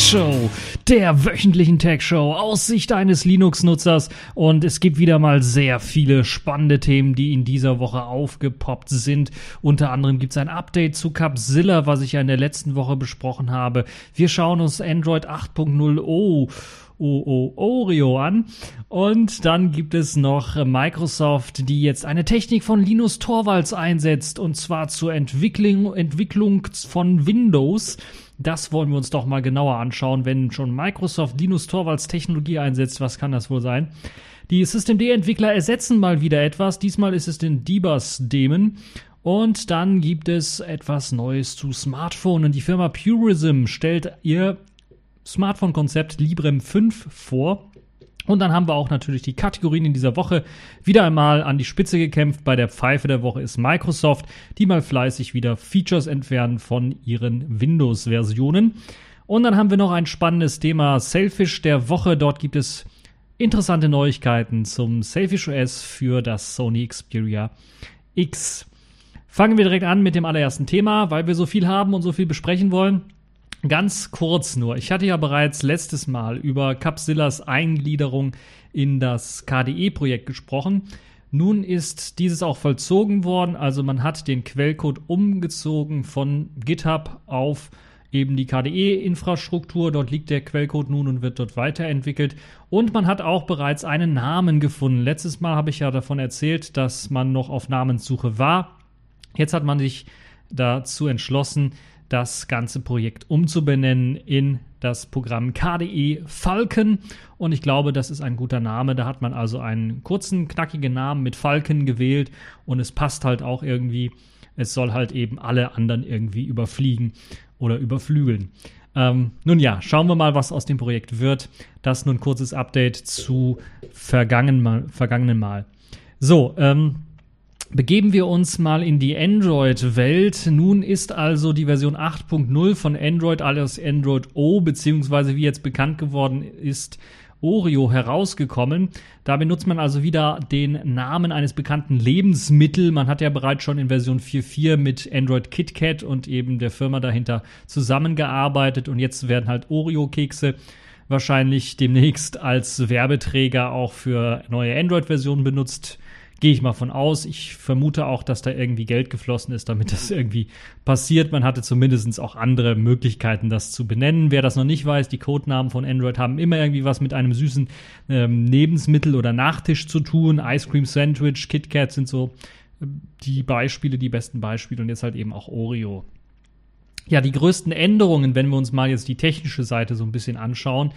Show, der wöchentlichen Tech Show aus Sicht eines Linux-Nutzers. Und es gibt wieder mal sehr viele spannende Themen, die in dieser Woche aufgepoppt sind. Unter anderem gibt es ein Update zu Capzilla, was ich ja in der letzten Woche besprochen habe. Wir schauen uns Android 8.0 O OO Oreo an. Und dann gibt es noch Microsoft, die jetzt eine Technik von Linus Torvalds einsetzt, und zwar zur Entwicklung, Entwicklung von Windows. Das wollen wir uns doch mal genauer anschauen, wenn schon Microsoft Linus Torvalds Technologie einsetzt. Was kann das wohl sein? Die Systemd-Entwickler ersetzen mal wieder etwas. Diesmal ist es den Debus-Daemon. Und dann gibt es etwas Neues zu Smartphone. Die Firma Purism stellt ihr Smartphone-Konzept Librem 5 vor. Und dann haben wir auch natürlich die Kategorien in dieser Woche wieder einmal an die Spitze gekämpft. Bei der Pfeife der Woche ist Microsoft, die mal fleißig wieder Features entfernen von ihren Windows-Versionen. Und dann haben wir noch ein spannendes Thema Selfish der Woche. Dort gibt es interessante Neuigkeiten zum Selfish OS für das Sony Xperia X. Fangen wir direkt an mit dem allerersten Thema, weil wir so viel haben und so viel besprechen wollen. Ganz kurz nur. Ich hatte ja bereits letztes Mal über Capsillas Eingliederung in das KDE-Projekt gesprochen. Nun ist dieses auch vollzogen worden. Also man hat den Quellcode umgezogen von GitHub auf eben die KDE-Infrastruktur. Dort liegt der Quellcode nun und wird dort weiterentwickelt. Und man hat auch bereits einen Namen gefunden. Letztes Mal habe ich ja davon erzählt, dass man noch auf Namenssuche war. Jetzt hat man sich dazu entschlossen, das ganze Projekt umzubenennen in das Programm KDE Falcon. Und ich glaube, das ist ein guter Name. Da hat man also einen kurzen, knackigen Namen mit Falcon gewählt und es passt halt auch irgendwie. Es soll halt eben alle anderen irgendwie überfliegen oder überflügeln. Ähm, nun ja, schauen wir mal, was aus dem Projekt wird. Das nur ein kurzes Update zu vergangenen vergangenen Mal. So, ähm, Begeben wir uns mal in die Android-Welt. Nun ist also die Version 8.0 von Android, alles Android O, beziehungsweise wie jetzt bekannt geworden ist, Oreo herausgekommen. Da benutzt man also wieder den Namen eines bekannten Lebensmittels. Man hat ja bereits schon in Version 4.4 mit Android KitKat und eben der Firma dahinter zusammengearbeitet und jetzt werden halt Oreo-Kekse wahrscheinlich demnächst als Werbeträger auch für neue Android-Versionen benutzt Gehe ich mal von aus. Ich vermute auch, dass da irgendwie Geld geflossen ist, damit das irgendwie passiert. Man hatte zumindest auch andere Möglichkeiten, das zu benennen. Wer das noch nicht weiß, die Codenamen von Android haben immer irgendwie was mit einem süßen ähm, Lebensmittel oder Nachtisch zu tun. Ice Cream Sandwich, KitKat sind so äh, die Beispiele, die besten Beispiele und jetzt halt eben auch Oreo. Ja, die größten Änderungen, wenn wir uns mal jetzt die technische Seite so ein bisschen anschauen,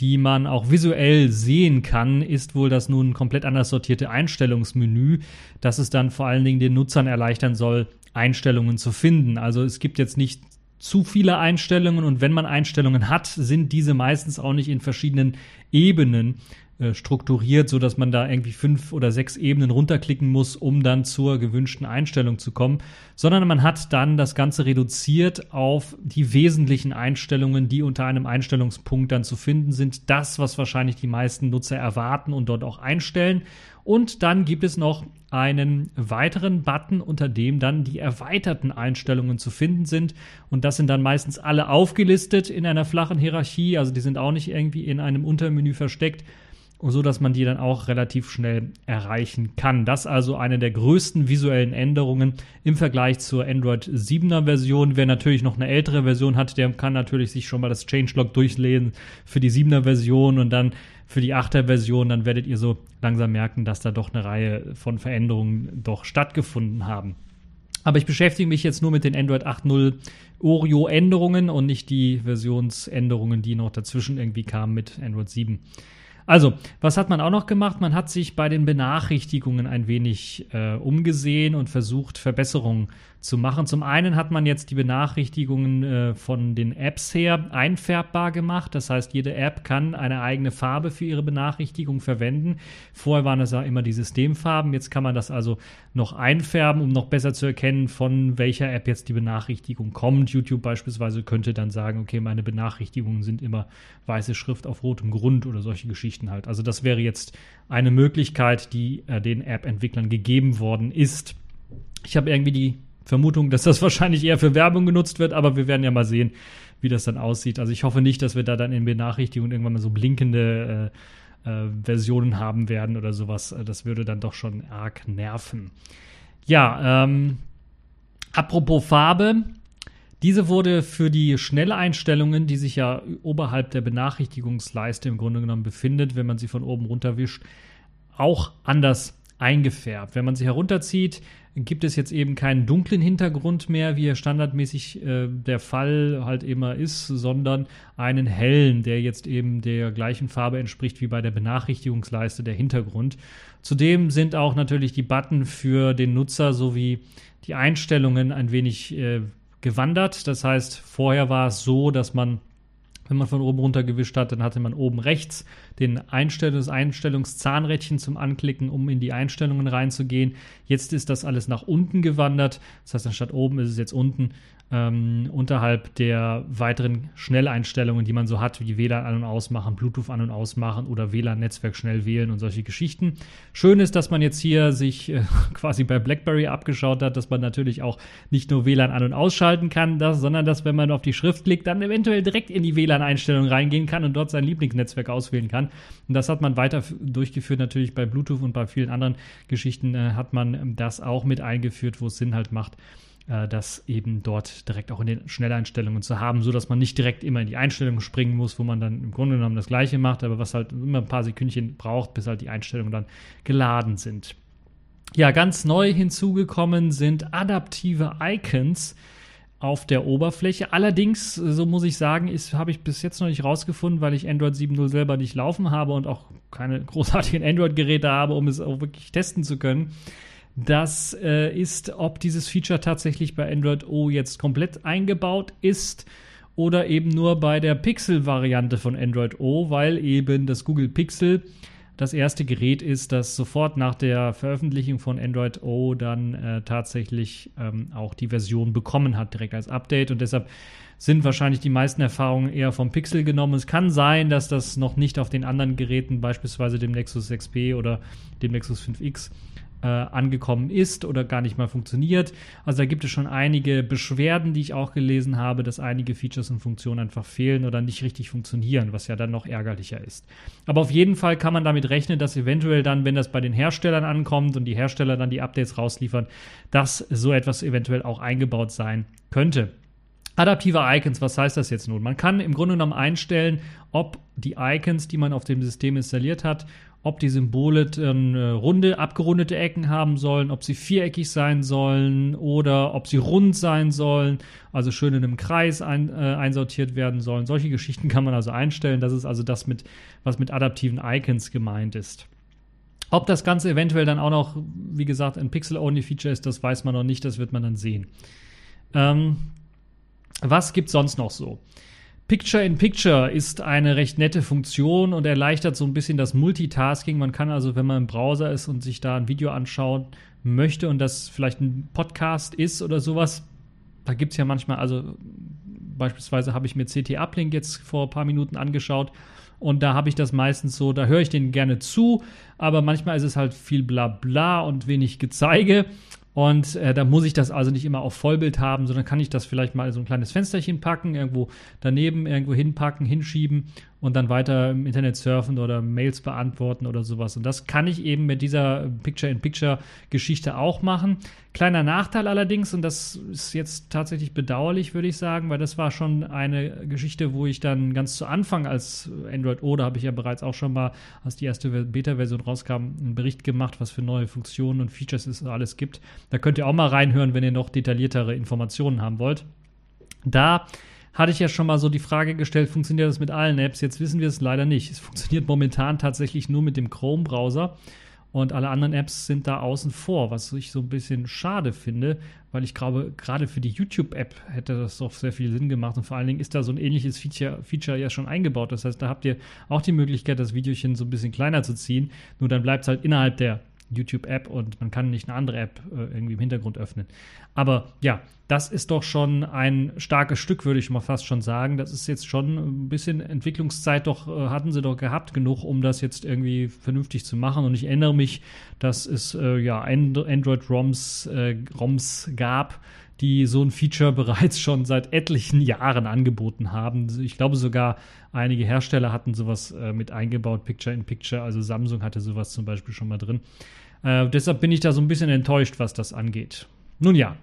die man auch visuell sehen kann, ist wohl das nun komplett anders sortierte Einstellungsmenü, das es dann vor allen Dingen den Nutzern erleichtern soll, Einstellungen zu finden. Also es gibt jetzt nicht zu viele Einstellungen und wenn man Einstellungen hat, sind diese meistens auch nicht in verschiedenen Ebenen äh, strukturiert, so dass man da irgendwie fünf oder sechs Ebenen runterklicken muss, um dann zur gewünschten Einstellung zu kommen, sondern man hat dann das Ganze reduziert auf die wesentlichen Einstellungen, die unter einem Einstellungspunkt dann zu finden sind. Das, was wahrscheinlich die meisten Nutzer erwarten und dort auch einstellen. Und dann gibt es noch einen weiteren Button, unter dem dann die erweiterten Einstellungen zu finden sind. Und das sind dann meistens alle aufgelistet in einer flachen Hierarchie. Also die sind auch nicht irgendwie in einem Untermenü versteckt, so dass man die dann auch relativ schnell erreichen kann. Das also eine der größten visuellen Änderungen im Vergleich zur Android 7er Version. Wer natürlich noch eine ältere Version hat, der kann natürlich sich schon mal das Changelog durchlesen für die 7er Version und dann für die 8er Version, dann werdet ihr so langsam merken, dass da doch eine Reihe von Veränderungen doch stattgefunden haben. Aber ich beschäftige mich jetzt nur mit den Android 8.0 Oreo-Änderungen und nicht die Versionsänderungen, die noch dazwischen irgendwie kamen mit Android 7. Also, was hat man auch noch gemacht? Man hat sich bei den Benachrichtigungen ein wenig äh, umgesehen und versucht, Verbesserungen zu machen. Zum einen hat man jetzt die Benachrichtigungen äh, von den Apps her einfärbbar gemacht. Das heißt, jede App kann eine eigene Farbe für ihre Benachrichtigung verwenden. Vorher waren es ja immer die Systemfarben. Jetzt kann man das also noch einfärben, um noch besser zu erkennen, von welcher App jetzt die Benachrichtigung kommt. YouTube beispielsweise könnte dann sagen, okay, meine Benachrichtigungen sind immer weiße Schrift auf rotem Grund oder solche Geschichten halt. Also das wäre jetzt eine Möglichkeit, die äh, den App-Entwicklern gegeben worden ist. Ich habe irgendwie die Vermutung, dass das wahrscheinlich eher für Werbung genutzt wird, aber wir werden ja mal sehen, wie das dann aussieht. Also ich hoffe nicht, dass wir da dann in Benachrichtigungen irgendwann mal so blinkende äh, äh, Versionen haben werden oder sowas. Das würde dann doch schon arg nerven. Ja, ähm, apropos Farbe. Diese wurde für die Schnelleinstellungen, die sich ja oberhalb der Benachrichtigungsleiste im Grunde genommen befindet, wenn man sie von oben runter wischt, auch anders eingefärbt. Wenn man sie herunterzieht, gibt es jetzt eben keinen dunklen Hintergrund mehr, wie er standardmäßig äh, der Fall halt immer ist, sondern einen hellen, der jetzt eben der gleichen Farbe entspricht wie bei der Benachrichtigungsleiste der Hintergrund. Zudem sind auch natürlich die Button für den Nutzer sowie die Einstellungen ein wenig äh, gewandert. Das heißt, vorher war es so, dass man wenn man von oben runter gewischt hat, dann hatte man oben rechts den Einstellungs Einstellungszahnrädchen zum Anklicken, um in die Einstellungen reinzugehen. Jetzt ist das alles nach unten gewandert. Das heißt, anstatt oben ist es jetzt unten ähm, unterhalb der weiteren Schnelleinstellungen, die man so hat, wie WLAN an- und ausmachen, Bluetooth an- und ausmachen oder WLAN-Netzwerk schnell wählen und solche Geschichten. Schön ist, dass man jetzt hier sich äh, quasi bei BlackBerry abgeschaut hat, dass man natürlich auch nicht nur WLAN an- und ausschalten kann, das, sondern dass, wenn man auf die Schrift klickt, dann eventuell direkt in die WLAN-Einstellungen reingehen kann und dort sein Lieblingsnetzwerk auswählen kann. Und das hat man weiter durchgeführt, natürlich bei Bluetooth und bei vielen anderen Geschichten äh, hat man das auch mit eingeführt, wo es Sinn halt macht äh, das eben dort direkt auch in den Schnelleinstellungen zu haben, so dass man nicht direkt immer in die Einstellungen springen muss, wo man dann im Grunde genommen das Gleiche macht, aber was halt immer ein paar Sekündchen braucht, bis halt die Einstellungen dann geladen sind. Ja, ganz neu hinzugekommen sind adaptive Icons auf der Oberfläche. Allerdings, so muss ich sagen, habe ich bis jetzt noch nicht rausgefunden, weil ich Android 7.0 selber nicht laufen habe und auch keine großartigen Android-Geräte habe, um es auch wirklich testen zu können das äh, ist, ob dieses Feature tatsächlich bei Android O jetzt komplett eingebaut ist oder eben nur bei der Pixel-Variante von Android O, weil eben das Google Pixel das erste Gerät ist, das sofort nach der Veröffentlichung von Android O dann äh, tatsächlich ähm, auch die Version bekommen hat, direkt als Update. Und deshalb sind wahrscheinlich die meisten Erfahrungen eher vom Pixel genommen. Es kann sein, dass das noch nicht auf den anderen Geräten, beispielsweise dem Nexus 6P oder dem Nexus 5X, äh, angekommen ist oder gar nicht mal funktioniert. Also da gibt es schon einige Beschwerden, die ich auch gelesen habe, dass einige Features und Funktionen einfach fehlen oder nicht richtig funktionieren, was ja dann noch ärgerlicher ist. Aber auf jeden Fall kann man damit rechnen, dass eventuell dann, wenn das bei den Herstellern ankommt und die Hersteller dann die Updates rausliefern, dass so etwas eventuell auch eingebaut sein könnte. Adaptive Icons, was heißt das jetzt nun? Man kann im Grunde genommen einstellen, ob die Icons, die man auf dem System installiert hat, ob die Symbole dann äh, runde, abgerundete Ecken haben sollen, ob sie viereckig sein sollen oder ob sie rund sein sollen, also schön in einem Kreis ein, äh, einsortiert werden sollen. Solche Geschichten kann man also einstellen. Das ist also das, mit, was mit adaptiven Icons gemeint ist. Ob das Ganze eventuell dann auch noch, wie gesagt, ein Pixel-Only-Feature ist, das weiß man noch nicht, das wird man dann sehen. Ähm, was gibt sonst noch so? Picture in Picture ist eine recht nette Funktion und erleichtert so ein bisschen das Multitasking. Man kann also, wenn man im Browser ist und sich da ein Video anschauen möchte und das vielleicht ein Podcast ist oder sowas, da gibt es ja manchmal, also beispielsweise habe ich mir CT Uplink jetzt vor ein paar Minuten angeschaut und da habe ich das meistens so, da höre ich denen gerne zu, aber manchmal ist es halt viel Blabla und wenig Gezeige. Und äh, da muss ich das also nicht immer auf Vollbild haben, sondern kann ich das vielleicht mal in so ein kleines Fensterchen packen, irgendwo daneben irgendwo hinpacken, hinschieben und dann weiter im Internet surfen oder Mails beantworten oder sowas. Und das kann ich eben mit dieser Picture-in-Picture-Geschichte auch machen. Kleiner Nachteil allerdings, und das ist jetzt tatsächlich bedauerlich, würde ich sagen, weil das war schon eine Geschichte, wo ich dann ganz zu Anfang als Android O, da habe ich ja bereits auch schon mal, als die erste Beta-Version rauskam, einen Bericht gemacht, was für neue Funktionen und Features es alles gibt. Da könnt ihr auch mal reinhören, wenn ihr noch detailliertere Informationen haben wollt. Da hatte ich ja schon mal so die Frage gestellt, funktioniert das mit allen Apps? Jetzt wissen wir es leider nicht. Es funktioniert momentan tatsächlich nur mit dem Chrome-Browser und alle anderen Apps sind da außen vor, was ich so ein bisschen schade finde, weil ich glaube, gerade für die YouTube-App hätte das doch sehr viel Sinn gemacht und vor allen Dingen ist da so ein ähnliches Feature, Feature ja schon eingebaut. Das heißt, da habt ihr auch die Möglichkeit, das Videochen so ein bisschen kleiner zu ziehen, nur dann bleibt es halt innerhalb der YouTube-App und man kann nicht eine andere App äh, irgendwie im Hintergrund öffnen. Aber ja, das ist doch schon ein starkes Stück, würde ich mal fast schon sagen. Das ist jetzt schon ein bisschen Entwicklungszeit, doch äh, hatten sie doch gehabt genug, um das jetzt irgendwie vernünftig zu machen. Und ich erinnere mich, dass es äh, ja Android-ROMs äh, ROMs gab, die so ein Feature bereits schon seit etlichen Jahren angeboten haben. Ich glaube sogar, einige Hersteller hatten sowas äh, mit eingebaut, Picture in Picture. Also Samsung hatte sowas zum Beispiel schon mal drin. Äh, deshalb bin ich da so ein bisschen enttäuscht, was das angeht. Nun ja,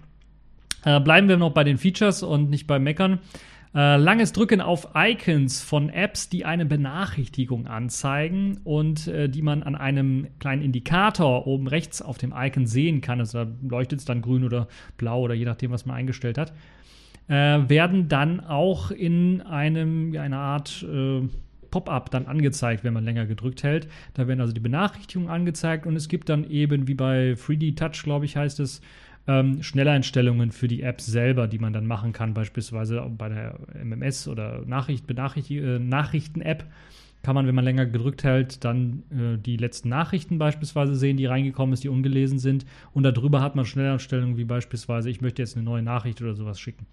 äh, bleiben wir noch bei den Features und nicht beim Meckern. Äh, langes Drücken auf Icons von Apps, die eine Benachrichtigung anzeigen und äh, die man an einem kleinen Indikator oben rechts auf dem Icon sehen kann. Also da leuchtet es dann grün oder blau oder je nachdem, was man eingestellt hat. Äh, werden dann auch in einem, einer Art äh, Pop-up dann angezeigt, wenn man länger gedrückt hält. Da werden also die Benachrichtigungen angezeigt und es gibt dann eben, wie bei 3D Touch, glaube ich, heißt es, ähm, Schnelleinstellungen für die Apps selber, die man dann machen kann, beispielsweise bei der MMS oder Nachricht, äh, Nachrichten-App kann man, wenn man länger gedrückt hält, dann äh, die letzten Nachrichten beispielsweise sehen, die reingekommen ist, die ungelesen sind. Und darüber hat man Schnelleinstellungen wie beispielsweise, ich möchte jetzt eine neue Nachricht oder sowas schicken.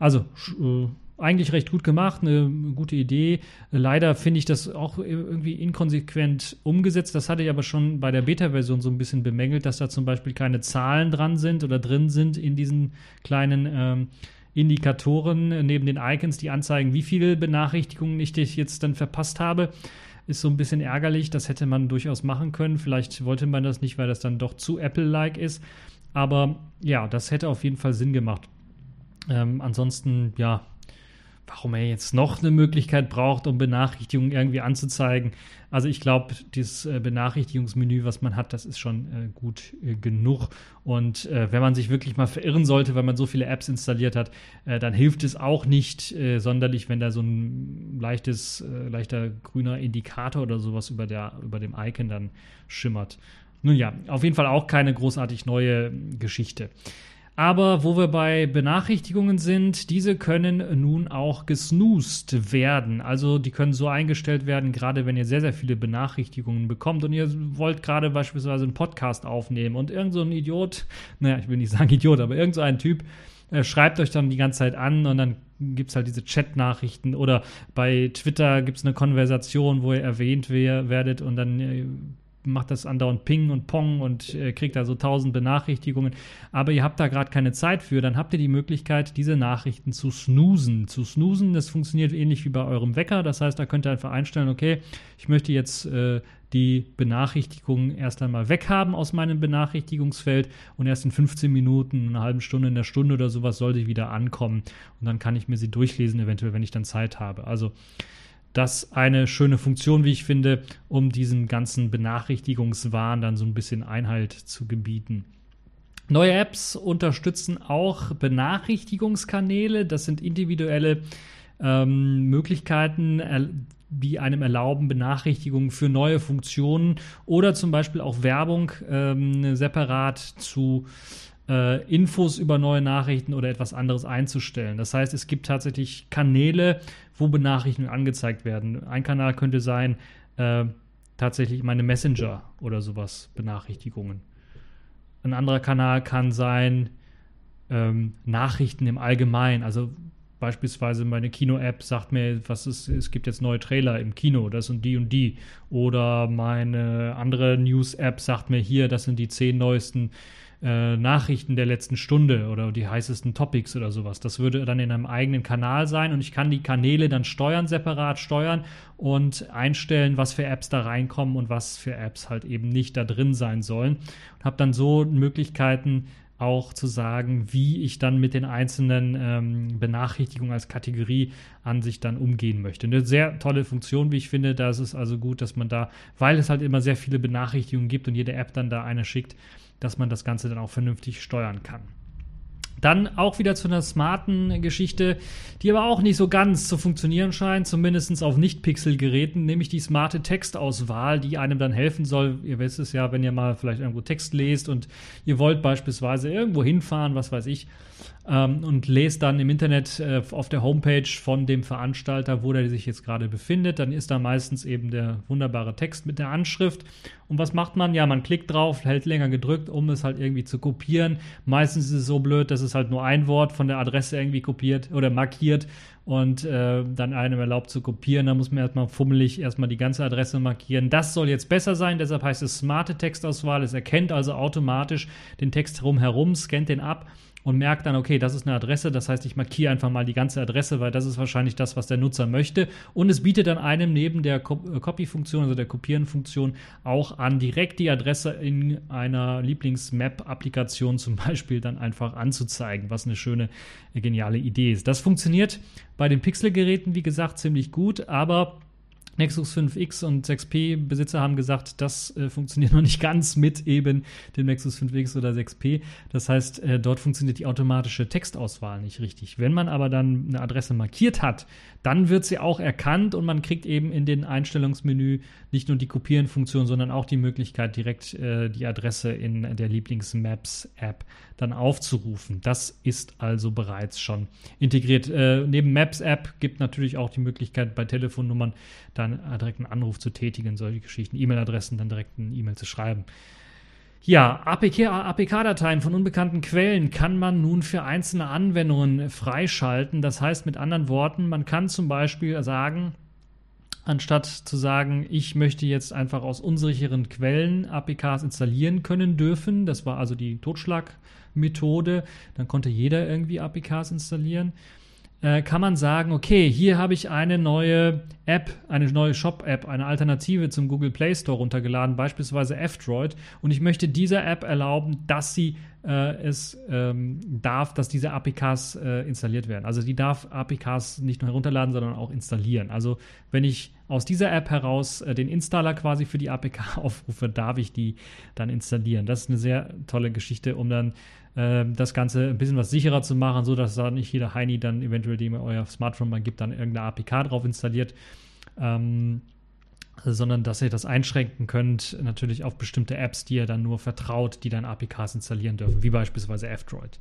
Also äh, eigentlich recht gut gemacht, eine gute Idee. Leider finde ich das auch irgendwie inkonsequent umgesetzt. Das hatte ich aber schon bei der Beta-Version so ein bisschen bemängelt, dass da zum Beispiel keine Zahlen dran sind oder drin sind in diesen kleinen ähm, Indikatoren neben den Icons, die anzeigen, wie viele Benachrichtigungen ich jetzt dann verpasst habe. Ist so ein bisschen ärgerlich. Das hätte man durchaus machen können. Vielleicht wollte man das nicht, weil das dann doch zu Apple-like ist. Aber ja, das hätte auf jeden Fall Sinn gemacht. Ähm, ansonsten, ja, warum er jetzt noch eine Möglichkeit braucht, um Benachrichtigungen irgendwie anzuzeigen. Also ich glaube, dieses äh, Benachrichtigungsmenü, was man hat, das ist schon äh, gut äh, genug. Und äh, wenn man sich wirklich mal verirren sollte, weil man so viele Apps installiert hat, äh, dann hilft es auch nicht äh, sonderlich, wenn da so ein leichtes, leichter grüner Indikator oder sowas über, der, über dem Icon dann schimmert. Nun ja, auf jeden Fall auch keine großartig neue Geschichte. Aber wo wir bei Benachrichtigungen sind, diese können nun auch gesnoost werden. Also die können so eingestellt werden, gerade wenn ihr sehr, sehr viele Benachrichtigungen bekommt und ihr wollt gerade beispielsweise einen Podcast aufnehmen und irgend so ein Idiot, naja, ich will nicht sagen Idiot, aber irgend so ein Typ äh, schreibt euch dann die ganze Zeit an und dann gibt es halt diese Chat-Nachrichten oder bei Twitter gibt es eine Konversation, wo ihr erwähnt werdet und dann äh, macht das andauernd Ping und Pong und äh, kriegt da so tausend Benachrichtigungen. Aber ihr habt da gerade keine Zeit für, dann habt ihr die Möglichkeit, diese Nachrichten zu snoosen. Zu snoosen, das funktioniert ähnlich wie bei eurem Wecker. Das heißt, da könnt ihr einfach einstellen, okay, ich möchte jetzt äh, die Benachrichtigungen erst einmal weghaben aus meinem Benachrichtigungsfeld und erst in 15 Minuten, einer halben Stunde, in der Stunde oder sowas sollte ich wieder ankommen. Und dann kann ich mir sie durchlesen, eventuell, wenn ich dann Zeit habe. Also das eine schöne Funktion, wie ich finde, um diesen ganzen Benachrichtigungswahn dann so ein bisschen Einhalt zu gebieten. Neue Apps unterstützen auch Benachrichtigungskanäle. Das sind individuelle ähm, Möglichkeiten, die einem erlauben, Benachrichtigungen für neue Funktionen oder zum Beispiel auch Werbung ähm, separat zu äh, Infos über neue Nachrichten oder etwas anderes einzustellen. Das heißt, es gibt tatsächlich Kanäle, wo Benachrichtigungen angezeigt werden. Ein Kanal könnte sein, äh, tatsächlich meine Messenger oder sowas, Benachrichtigungen. Ein anderer Kanal kann sein, ähm, Nachrichten im Allgemeinen, also beispielsweise meine Kino-App sagt mir, was ist, es gibt jetzt neue Trailer im Kino, das sind die und die. Oder meine andere News-App sagt mir hier, das sind die zehn neuesten äh, Nachrichten der letzten Stunde oder die heißesten Topics oder sowas. Das würde dann in einem eigenen Kanal sein und ich kann die Kanäle dann steuern, separat steuern und einstellen, was für Apps da reinkommen und was für Apps halt eben nicht da drin sein sollen. Und habe dann so Möglichkeiten, auch zu sagen, wie ich dann mit den einzelnen ähm, Benachrichtigungen als Kategorie an sich dann umgehen möchte. Eine sehr tolle Funktion, wie ich finde. Da ist es also gut, dass man da, weil es halt immer sehr viele Benachrichtigungen gibt und jede App dann da eine schickt, dass man das Ganze dann auch vernünftig steuern kann. Dann auch wieder zu einer smarten Geschichte, die aber auch nicht so ganz zu funktionieren scheint, zumindest auf Nicht-Pixel-Geräten, nämlich die smarte Textauswahl, die einem dann helfen soll. Ihr wisst es ja, wenn ihr mal vielleicht irgendwo Text lest und ihr wollt beispielsweise irgendwo hinfahren, was weiß ich, ähm, und lest dann im Internet äh, auf der Homepage von dem Veranstalter, wo der sich jetzt gerade befindet. Dann ist da meistens eben der wunderbare Text mit der Anschrift. Und was macht man? Ja, man klickt drauf, hält länger gedrückt, um es halt irgendwie zu kopieren. Meistens ist es so blöd, dass es halt nur ein Wort von der Adresse irgendwie kopiert oder markiert und äh, dann einem erlaubt zu kopieren. Da muss man erstmal fummelig erstmal die ganze Adresse markieren. Das soll jetzt besser sein, deshalb heißt es smarte Textauswahl. Es erkennt also automatisch den Text drumherum, scannt den ab und merkt dann, okay, das ist eine Adresse, das heißt, ich markiere einfach mal die ganze Adresse, weil das ist wahrscheinlich das, was der Nutzer möchte. Und es bietet dann einem neben der äh, Copy-Funktion, also der Kopieren-Funktion, auch an, direkt die Adresse in einer Lieblings-Map-Applikation zum Beispiel dann einfach anzuzeigen, was eine schöne, äh, geniale Idee ist. Das funktioniert bei den Pixel-Geräten, wie gesagt, ziemlich gut, aber Nexus 5X und 6P Besitzer haben gesagt, das äh, funktioniert noch nicht ganz mit eben dem Nexus 5X oder 6P. Das heißt, äh, dort funktioniert die automatische Textauswahl nicht richtig. Wenn man aber dann eine Adresse markiert hat, dann wird sie auch erkannt und man kriegt eben in den Einstellungsmenü nicht nur die Kopieren-Funktion, sondern auch die Möglichkeit, direkt äh, die Adresse in der Lieblings-Maps-App dann aufzurufen. Das ist also bereits schon integriert. Äh, neben Maps-App gibt natürlich auch die Möglichkeit, bei Telefonnummern dann direkt einen Anruf zu tätigen, solche Geschichten, E-Mail-Adressen dann direkt eine E-Mail zu schreiben. Ja, APK-Dateien von unbekannten Quellen kann man nun für einzelne Anwendungen freischalten. Das heißt mit anderen Worten, man kann zum Beispiel sagen, anstatt zu sagen, ich möchte jetzt einfach aus unsicheren Quellen APKs installieren können dürfen, das war also die Totschlagmethode, dann konnte jeder irgendwie APKs installieren äh, kann man sagen, okay, hier habe ich eine neue App, eine neue Shop-App, eine Alternative zum Google Play Store runtergeladen, beispielsweise F-Droid, und ich möchte dieser App erlauben, dass sie äh, es ähm, darf, dass diese APKs äh, installiert werden. Also die darf APKs nicht nur herunterladen, sondern auch installieren. Also wenn ich aus dieser App heraus äh, den Installer quasi für die APK aufrufe, darf ich die dann installieren. Das ist eine sehr tolle Geschichte, um dann ähm, das Ganze ein bisschen was sicherer zu machen, so dass da nicht jeder Heini dann eventuell, dem euer Smartphone mal gibt, dann irgendeine APK drauf installiert. Ähm, sondern dass ihr das einschränken könnt, natürlich auf bestimmte Apps, die ihr dann nur vertraut, die dann APKs installieren dürfen, wie beispielsweise F-Droid,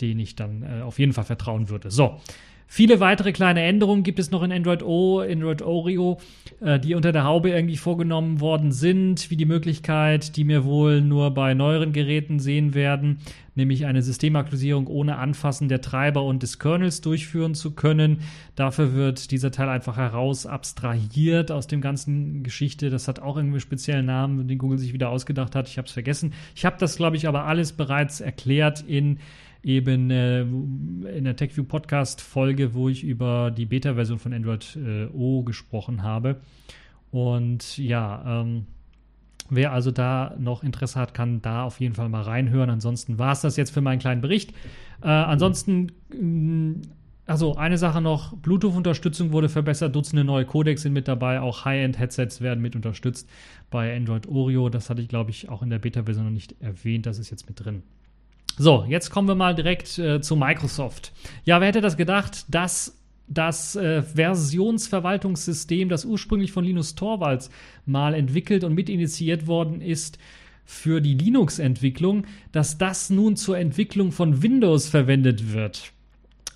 denen ich dann äh, auf jeden Fall vertrauen würde. So, Viele weitere kleine Änderungen gibt es noch in Android O, Android Oreo, äh, die unter der Haube irgendwie vorgenommen worden sind, wie die Möglichkeit, die wir wohl nur bei neueren Geräten sehen werden, nämlich eine Systemaktualisierung ohne Anfassen der Treiber und des Kernels durchführen zu können. Dafür wird dieser Teil einfach heraus abstrahiert aus dem ganzen Geschichte. Das hat auch irgendwie einen speziellen Namen, den Google sich wieder ausgedacht hat. Ich habe es vergessen. Ich habe das, glaube ich, aber alles bereits erklärt in eben äh, in der TechView Podcast Folge, wo ich über die Beta-Version von Android äh, O gesprochen habe. Und ja, ähm, wer also da noch Interesse hat, kann da auf jeden Fall mal reinhören. Ansonsten war es das jetzt für meinen kleinen Bericht. Äh, ansonsten mm, also eine Sache noch, Bluetooth-Unterstützung wurde verbessert, Dutzende neue Codecs sind mit dabei, auch High-End-Headsets werden mit unterstützt bei Android Oreo. Das hatte ich, glaube ich, auch in der Beta-Version noch nicht erwähnt, das ist jetzt mit drin. So, jetzt kommen wir mal direkt äh, zu Microsoft. Ja, wer hätte das gedacht, dass das äh, Versionsverwaltungssystem, das ursprünglich von Linus Torvalds mal entwickelt und mitinitiiert worden ist, für die Linux-Entwicklung, dass das nun zur Entwicklung von Windows verwendet wird.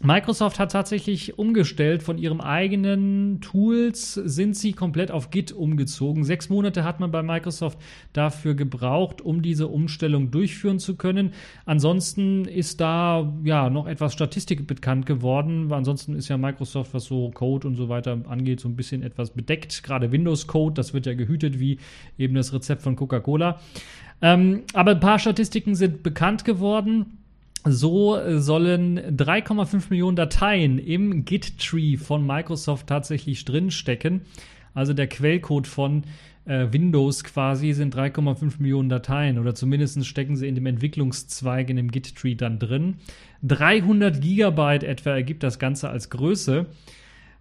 Microsoft hat tatsächlich umgestellt von ihrem eigenen Tools, sind sie komplett auf Git umgezogen. Sechs Monate hat man bei Microsoft dafür gebraucht, um diese Umstellung durchführen zu können. Ansonsten ist da ja noch etwas Statistik bekannt geworden. Ansonsten ist ja Microsoft, was so Code und so weiter angeht, so ein bisschen etwas bedeckt. Gerade Windows Code, das wird ja gehütet wie eben das Rezept von Coca-Cola. Ähm, aber ein paar Statistiken sind bekannt geworden. So sollen 3,5 Millionen Dateien im Git-Tree von Microsoft tatsächlich drinstecken. Also der Quellcode von äh, Windows quasi sind 3,5 Millionen Dateien oder zumindest stecken sie in dem Entwicklungszweig in dem Git-Tree dann drin. 300 Gigabyte etwa ergibt das Ganze als Größe.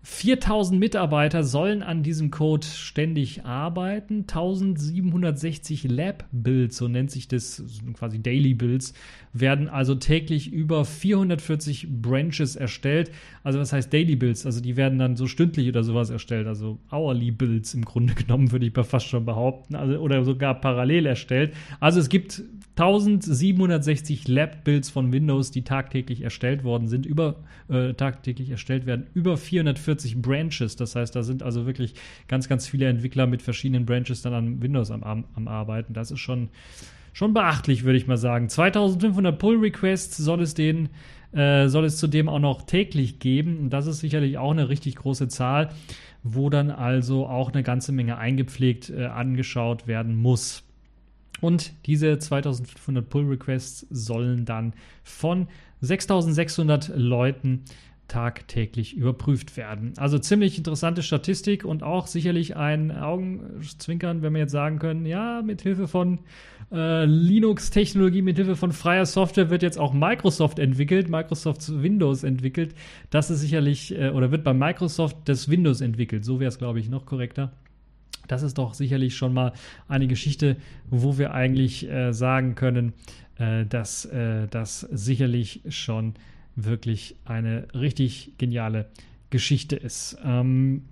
4000 Mitarbeiter sollen an diesem Code ständig arbeiten. 1760 Lab-Builds, so nennt sich das, quasi Daily Builds, werden also täglich über 440 Branches erstellt. Also was heißt Daily Builds? Also die werden dann so stündlich oder sowas erstellt. Also Hourly Builds im Grunde genommen, würde ich fast schon behaupten. Also, oder sogar parallel erstellt. Also es gibt 1760 Lab-Builds von Windows, die tagtäglich erstellt worden sind, über äh, tagtäglich erstellt werden, über 440 Branches. Das heißt, da sind also wirklich ganz, ganz viele Entwickler mit verschiedenen Branches dann an Windows am, am Arbeiten. Das ist schon, schon beachtlich, würde ich mal sagen. 2500 Pull-Requests soll es den äh, soll es zudem auch noch täglich geben. Und das ist sicherlich auch eine richtig große Zahl, wo dann also auch eine ganze Menge eingepflegt äh, angeschaut werden muss. Und diese 2500 Pull Requests sollen dann von 6600 Leuten tagtäglich überprüft werden. Also ziemlich interessante Statistik und auch sicherlich ein Augenzwinkern, wenn wir jetzt sagen können, ja, mit Hilfe von äh, Linux-Technologie, mit Hilfe von freier Software wird jetzt auch Microsoft entwickelt, Microsoft Windows entwickelt. Das ist sicherlich, äh, oder wird bei Microsoft das Windows entwickelt. So wäre es, glaube ich, noch korrekter. Das ist doch sicherlich schon mal eine Geschichte, wo wir eigentlich äh, sagen können, äh, dass äh, das sicherlich schon wirklich eine richtig geniale Geschichte ist. Ähm,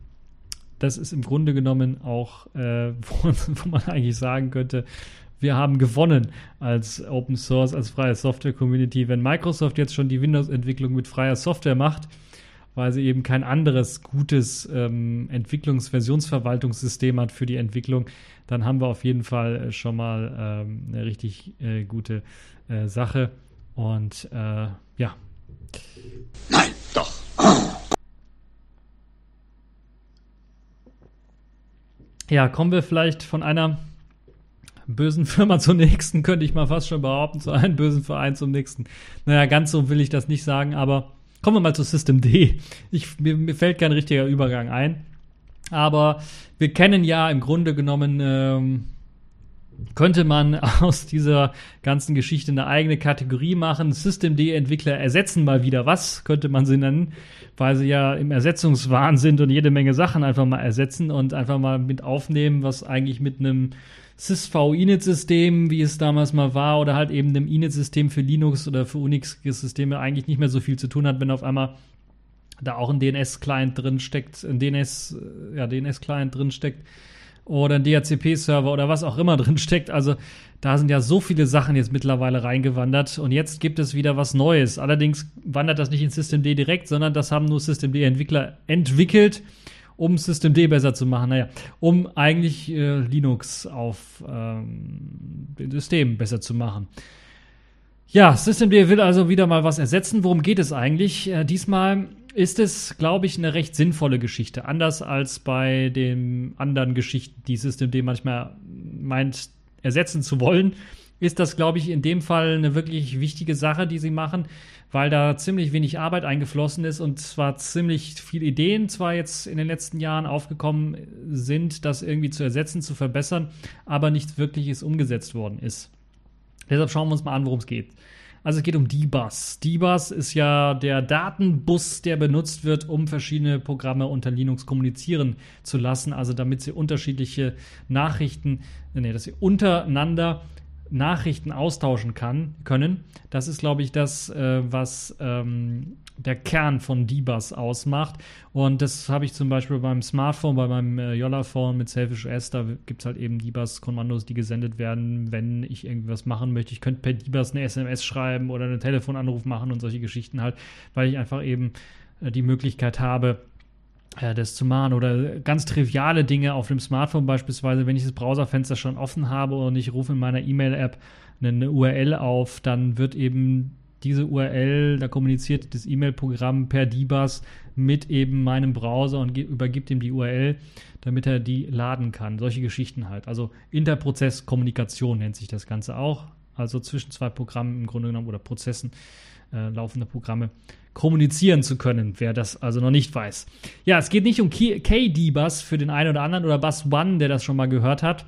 das ist im Grunde genommen auch, äh, wo, wo, man eigentlich sagen könnte, wir haben gewonnen als Open Source, als freie Software Community. Wenn Microsoft jetzt schon die Windows-Entwicklung mit freier Software macht, weil sie eben kein anderes gutes ähm, Entwicklungsversionsverwaltungssystem hat für die Entwicklung, dann haben wir auf jeden Fall äh, schon mal ähm, eine richtig äh, gute äh, Sache. Und äh, ja. Nein, doch. Ja, kommen wir vielleicht von einer bösen Firma zur nächsten, könnte ich mal fast schon behaupten, zu einem bösen Verein zum nächsten. Naja, ganz so will ich das nicht sagen, aber Kommen wir mal zu System D. Ich, mir, mir fällt kein richtiger Übergang ein. Aber wir kennen ja im Grunde genommen, ähm, könnte man aus dieser ganzen Geschichte eine eigene Kategorie machen. System D-Entwickler ersetzen mal wieder was, könnte man sie nennen, weil sie ja im Ersetzungswahn sind und jede Menge Sachen einfach mal ersetzen und einfach mal mit aufnehmen, was eigentlich mit einem SysV-Init-System, wie es damals mal war, oder halt eben dem Init-System für Linux oder für Unix-Systeme eigentlich nicht mehr so viel zu tun hat, wenn auf einmal da auch ein DNS-Client drin steckt, ein DNS, äh, ja, DNS-Client drin steckt oder ein DHCP-Server oder was auch immer drin steckt. Also da sind ja so viele Sachen jetzt mittlerweile reingewandert und jetzt gibt es wieder was Neues. Allerdings wandert das nicht in Systemd direkt, sondern das haben nur Systemd-Entwickler entwickelt um System D besser zu machen. Naja, um eigentlich äh, Linux auf ähm, dem System besser zu machen. Ja, System D will also wieder mal was ersetzen. Worum geht es eigentlich? Äh, diesmal ist es, glaube ich, eine recht sinnvolle Geschichte. Anders als bei den anderen Geschichten, die System D manchmal meint, ersetzen zu wollen, ist das, glaube ich, in dem Fall eine wirklich wichtige Sache, die sie machen, weil da ziemlich wenig Arbeit eingeflossen ist und zwar ziemlich viele Ideen zwar jetzt in den letzten Jahren aufgekommen sind, das irgendwie zu ersetzen, zu verbessern, aber nichts wirkliches umgesetzt worden ist. Deshalb schauen wir uns mal an, worum es geht. Also es geht um D-Bus. D-Bus ist ja der Datenbus, der benutzt wird, um verschiedene Programme unter Linux kommunizieren zu lassen, also damit sie unterschiedliche Nachrichten, nee, dass sie untereinander Nachrichten austauschen kann, können. Das ist, glaube ich, das, äh, was ähm, der Kern von Dbus ausmacht. Und das habe ich zum Beispiel beim Smartphone, bei meinem äh, Yolla-Phone mit Selfish S, da gibt es halt eben Dbus-Kommandos, die gesendet werden, wenn ich irgendwas machen möchte. Ich könnte per Dbus eine SMS schreiben oder einen Telefonanruf machen und solche Geschichten halt, weil ich einfach eben äh, die Möglichkeit habe, das zu machen oder ganz triviale Dinge auf dem Smartphone beispielsweise, wenn ich das Browserfenster schon offen habe und ich rufe in meiner E-Mail-App eine URL auf, dann wird eben diese URL, da kommuniziert das E-Mail-Programm per DBus mit eben meinem Browser und übergibt ihm die URL, damit er die laden kann. Solche Geschichten halt. Also Interprozesskommunikation nennt sich das Ganze auch. Also zwischen zwei Programmen im Grunde genommen oder Prozessen, äh, laufende Programme kommunizieren zu können, wer das also noch nicht weiß. Ja, es geht nicht um KD-Bus für den einen oder anderen oder Bus One, der das schon mal gehört hat.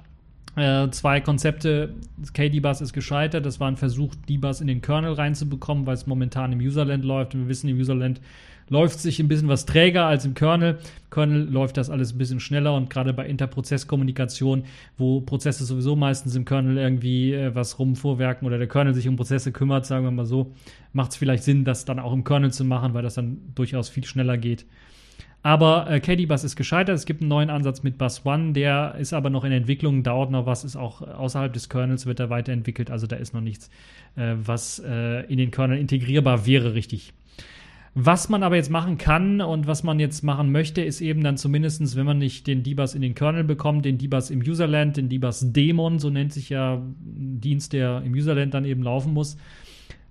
Äh, zwei Konzepte. KD-Bus ist gescheitert. Das war ein Versuch, D-Bus in den Kernel reinzubekommen, weil es momentan im Userland läuft. Und wir wissen, im Userland läuft sich ein bisschen was träger als im Kernel. Im Kernel läuft das alles ein bisschen schneller und gerade bei Interprozesskommunikation, wo Prozesse sowieso meistens im Kernel irgendwie äh, was rumvorwerken oder der Kernel sich um Prozesse kümmert, sagen wir mal so, macht es vielleicht Sinn, das dann auch im Kernel zu machen, weil das dann durchaus viel schneller geht. Aber äh, KDBus ist gescheitert. Es gibt einen neuen Ansatz mit Bus One, der ist aber noch in Entwicklung, dauert noch was, ist auch außerhalb des Kernels, wird er weiterentwickelt. Also da ist noch nichts, äh, was äh, in den Kernel integrierbar wäre, richtig. Was man aber jetzt machen kann und was man jetzt machen möchte, ist eben dann zumindestens, wenn man nicht den Debus in den Kernel bekommt, den Debus im Userland, den Debus Daemon, so nennt sich ja ein Dienst, der im Userland dann eben laufen muss,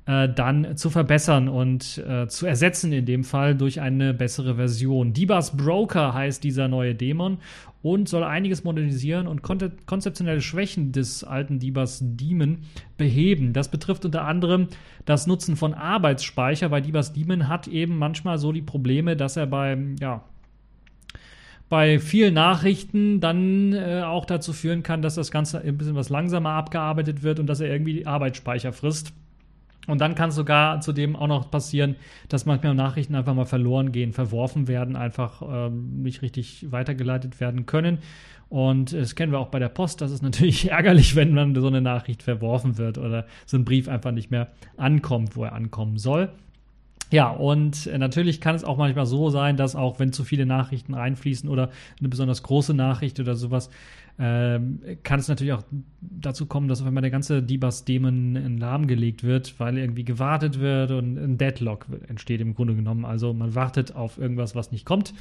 äh, dann zu verbessern und äh, zu ersetzen, in dem Fall durch eine bessere Version. Dibas Broker heißt dieser neue Dämon und soll einiges modernisieren und konzeptionelle Schwächen des alten Dibas Demon beheben. Das betrifft unter anderem das Nutzen von Arbeitsspeicher, weil Dibas Demon hat eben manchmal so die Probleme, dass er beim, ja, bei vielen Nachrichten dann äh, auch dazu führen kann, dass das Ganze ein bisschen was langsamer abgearbeitet wird und dass er irgendwie Arbeitsspeicher frisst. Und dann kann es sogar zudem auch noch passieren, dass manchmal Nachrichten einfach mal verloren gehen, verworfen werden, einfach ähm, nicht richtig weitergeleitet werden können. Und das kennen wir auch bei der Post. Das ist natürlich ärgerlich, wenn man so eine Nachricht verworfen wird oder so ein Brief einfach nicht mehr ankommt, wo er ankommen soll. Ja, und äh, natürlich kann es auch manchmal so sein, dass auch wenn zu viele Nachrichten reinfließen oder eine besonders große Nachricht oder sowas, ähm, kann es natürlich auch dazu kommen, dass auf einmal der ganze Debus-Daemon in Lahm gelegt wird, weil irgendwie gewartet wird und ein Deadlock entsteht im Grunde genommen. Also man wartet auf irgendwas, was nicht kommt.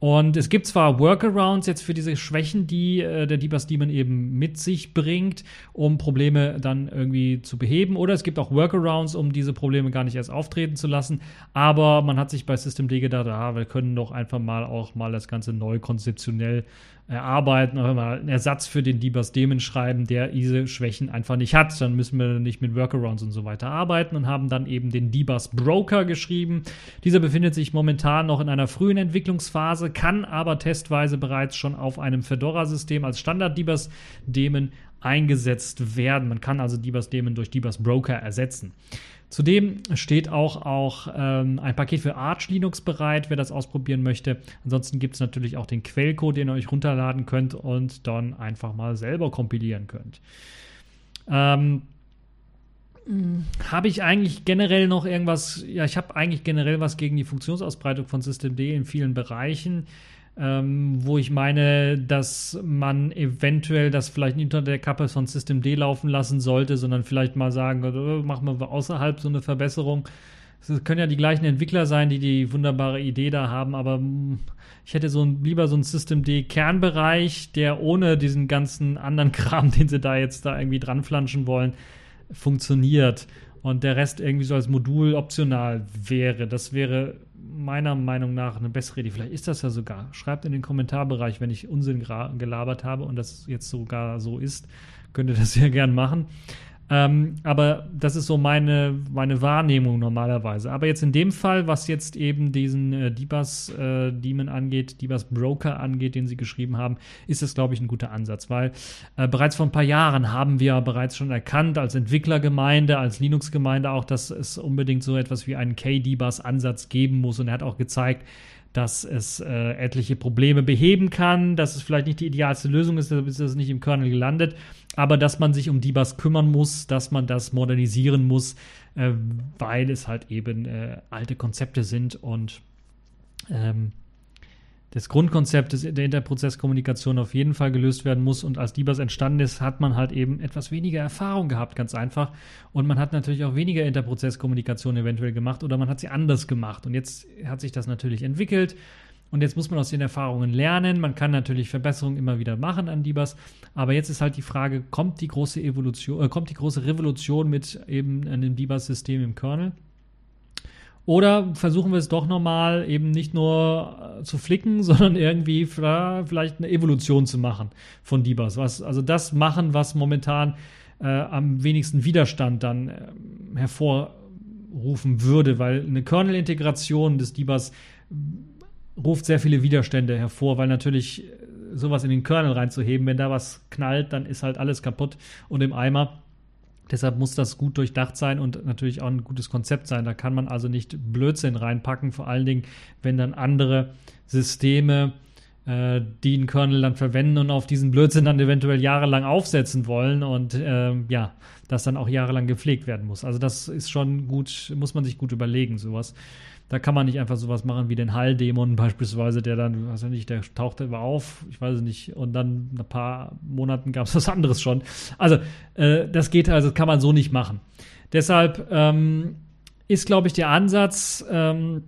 Und es gibt zwar Workarounds jetzt für diese Schwächen, die äh, der Debus Demon eben mit sich bringt, um Probleme dann irgendwie zu beheben, oder es gibt auch Workarounds, um diese Probleme gar nicht erst auftreten zu lassen. Aber man hat sich bei Systemd gedacht, ah, wir können doch einfach mal auch mal das Ganze neu konzeptionell erarbeiten oder mal einen Ersatz für den Debus Daemon schreiben, der diese Schwächen einfach nicht hat. Dann müssen wir nicht mit Workarounds und so weiter arbeiten und haben dann eben den Debus Broker geschrieben. Dieser befindet sich momentan noch in einer frühen Entwicklungsphase, kann aber testweise bereits schon auf einem Fedora-System als Standard Debus Daemon eingesetzt werden. Man kann also Debus Daemon durch Debus Broker ersetzen. Zudem steht auch, auch ähm, ein Paket für Arch Linux bereit, wer das ausprobieren möchte. Ansonsten gibt es natürlich auch den Quellcode, den ihr euch runterladen könnt und dann einfach mal selber kompilieren könnt. Ähm, habe ich eigentlich generell noch irgendwas, ja, ich habe eigentlich generell was gegen die Funktionsausbreitung von Systemd in vielen Bereichen ähm, wo ich meine, dass man eventuell das vielleicht nicht unter der Kappe von System D laufen lassen sollte, sondern vielleicht mal sagen, oh, machen wir außerhalb so eine Verbesserung. Es können ja die gleichen Entwickler sein, die die wunderbare Idee da haben, aber hm, ich hätte so ein, lieber so einen System D Kernbereich, der ohne diesen ganzen anderen Kram, den sie da jetzt da irgendwie dran flanschen wollen, funktioniert und der Rest irgendwie so als Modul optional wäre. Das wäre meiner Meinung nach eine bessere Idee. Vielleicht ist das ja sogar. Schreibt in den Kommentarbereich, wenn ich Unsinn gelabert habe und das jetzt sogar so ist. Könnt ihr das sehr gern machen. Ähm, aber das ist so meine, meine Wahrnehmung normalerweise. Aber jetzt in dem Fall, was jetzt eben diesen äh, Dibas äh, Demon angeht, Dibas Broker angeht, den sie geschrieben haben, ist das, glaube ich, ein guter Ansatz, weil äh, bereits vor ein paar Jahren haben wir bereits schon erkannt, als Entwicklergemeinde, als Linux-Gemeinde auch, dass es unbedingt so etwas wie einen K-Dibas-Ansatz geben muss. Und er hat auch gezeigt, dass es äh, etliche Probleme beheben kann, dass es vielleicht nicht die idealste Lösung ist, ist es nicht im Kernel gelandet, aber dass man sich um DBus kümmern muss, dass man das modernisieren muss, äh, weil es halt eben äh, alte Konzepte sind und ähm, das Grundkonzept der Interprozesskommunikation auf jeden Fall gelöst werden muss. Und als DBus entstanden ist, hat man halt eben etwas weniger Erfahrung gehabt, ganz einfach. Und man hat natürlich auch weniger Interprozesskommunikation eventuell gemacht oder man hat sie anders gemacht. Und jetzt hat sich das natürlich entwickelt. Und jetzt muss man aus den Erfahrungen lernen. Man kann natürlich Verbesserungen immer wieder machen an DBus. Aber jetzt ist halt die Frage, kommt die große Evolution, äh, kommt die große Revolution mit eben einem DBus-System im Kernel? Oder versuchen wir es doch nochmal eben nicht nur äh, zu flicken, sondern irgendwie vielleicht eine Evolution zu machen von Debus. Was, also das machen, was momentan äh, am wenigsten Widerstand dann äh, hervorrufen würde, weil eine Kernel-Integration des Debus ruft sehr viele Widerstände hervor, weil natürlich äh, sowas in den Kernel reinzuheben, wenn da was knallt, dann ist halt alles kaputt und im Eimer. Deshalb muss das gut durchdacht sein und natürlich auch ein gutes Konzept sein. Da kann man also nicht Blödsinn reinpacken, vor allen Dingen, wenn dann andere Systeme äh, einen Kernel dann verwenden und auf diesen Blödsinn dann eventuell jahrelang aufsetzen wollen und äh, ja, das dann auch jahrelang gepflegt werden muss. Also das ist schon gut, muss man sich gut überlegen, sowas. Da kann man nicht einfach sowas machen wie den Hall-Dämon beispielsweise, der dann, weiß ich nicht, der tauchte immer auf, ich weiß es nicht, und dann ein paar Monaten gab es was anderes schon. Also, äh, das geht, also kann man so nicht machen. Deshalb ähm, ist, glaube ich, der Ansatz, ähm,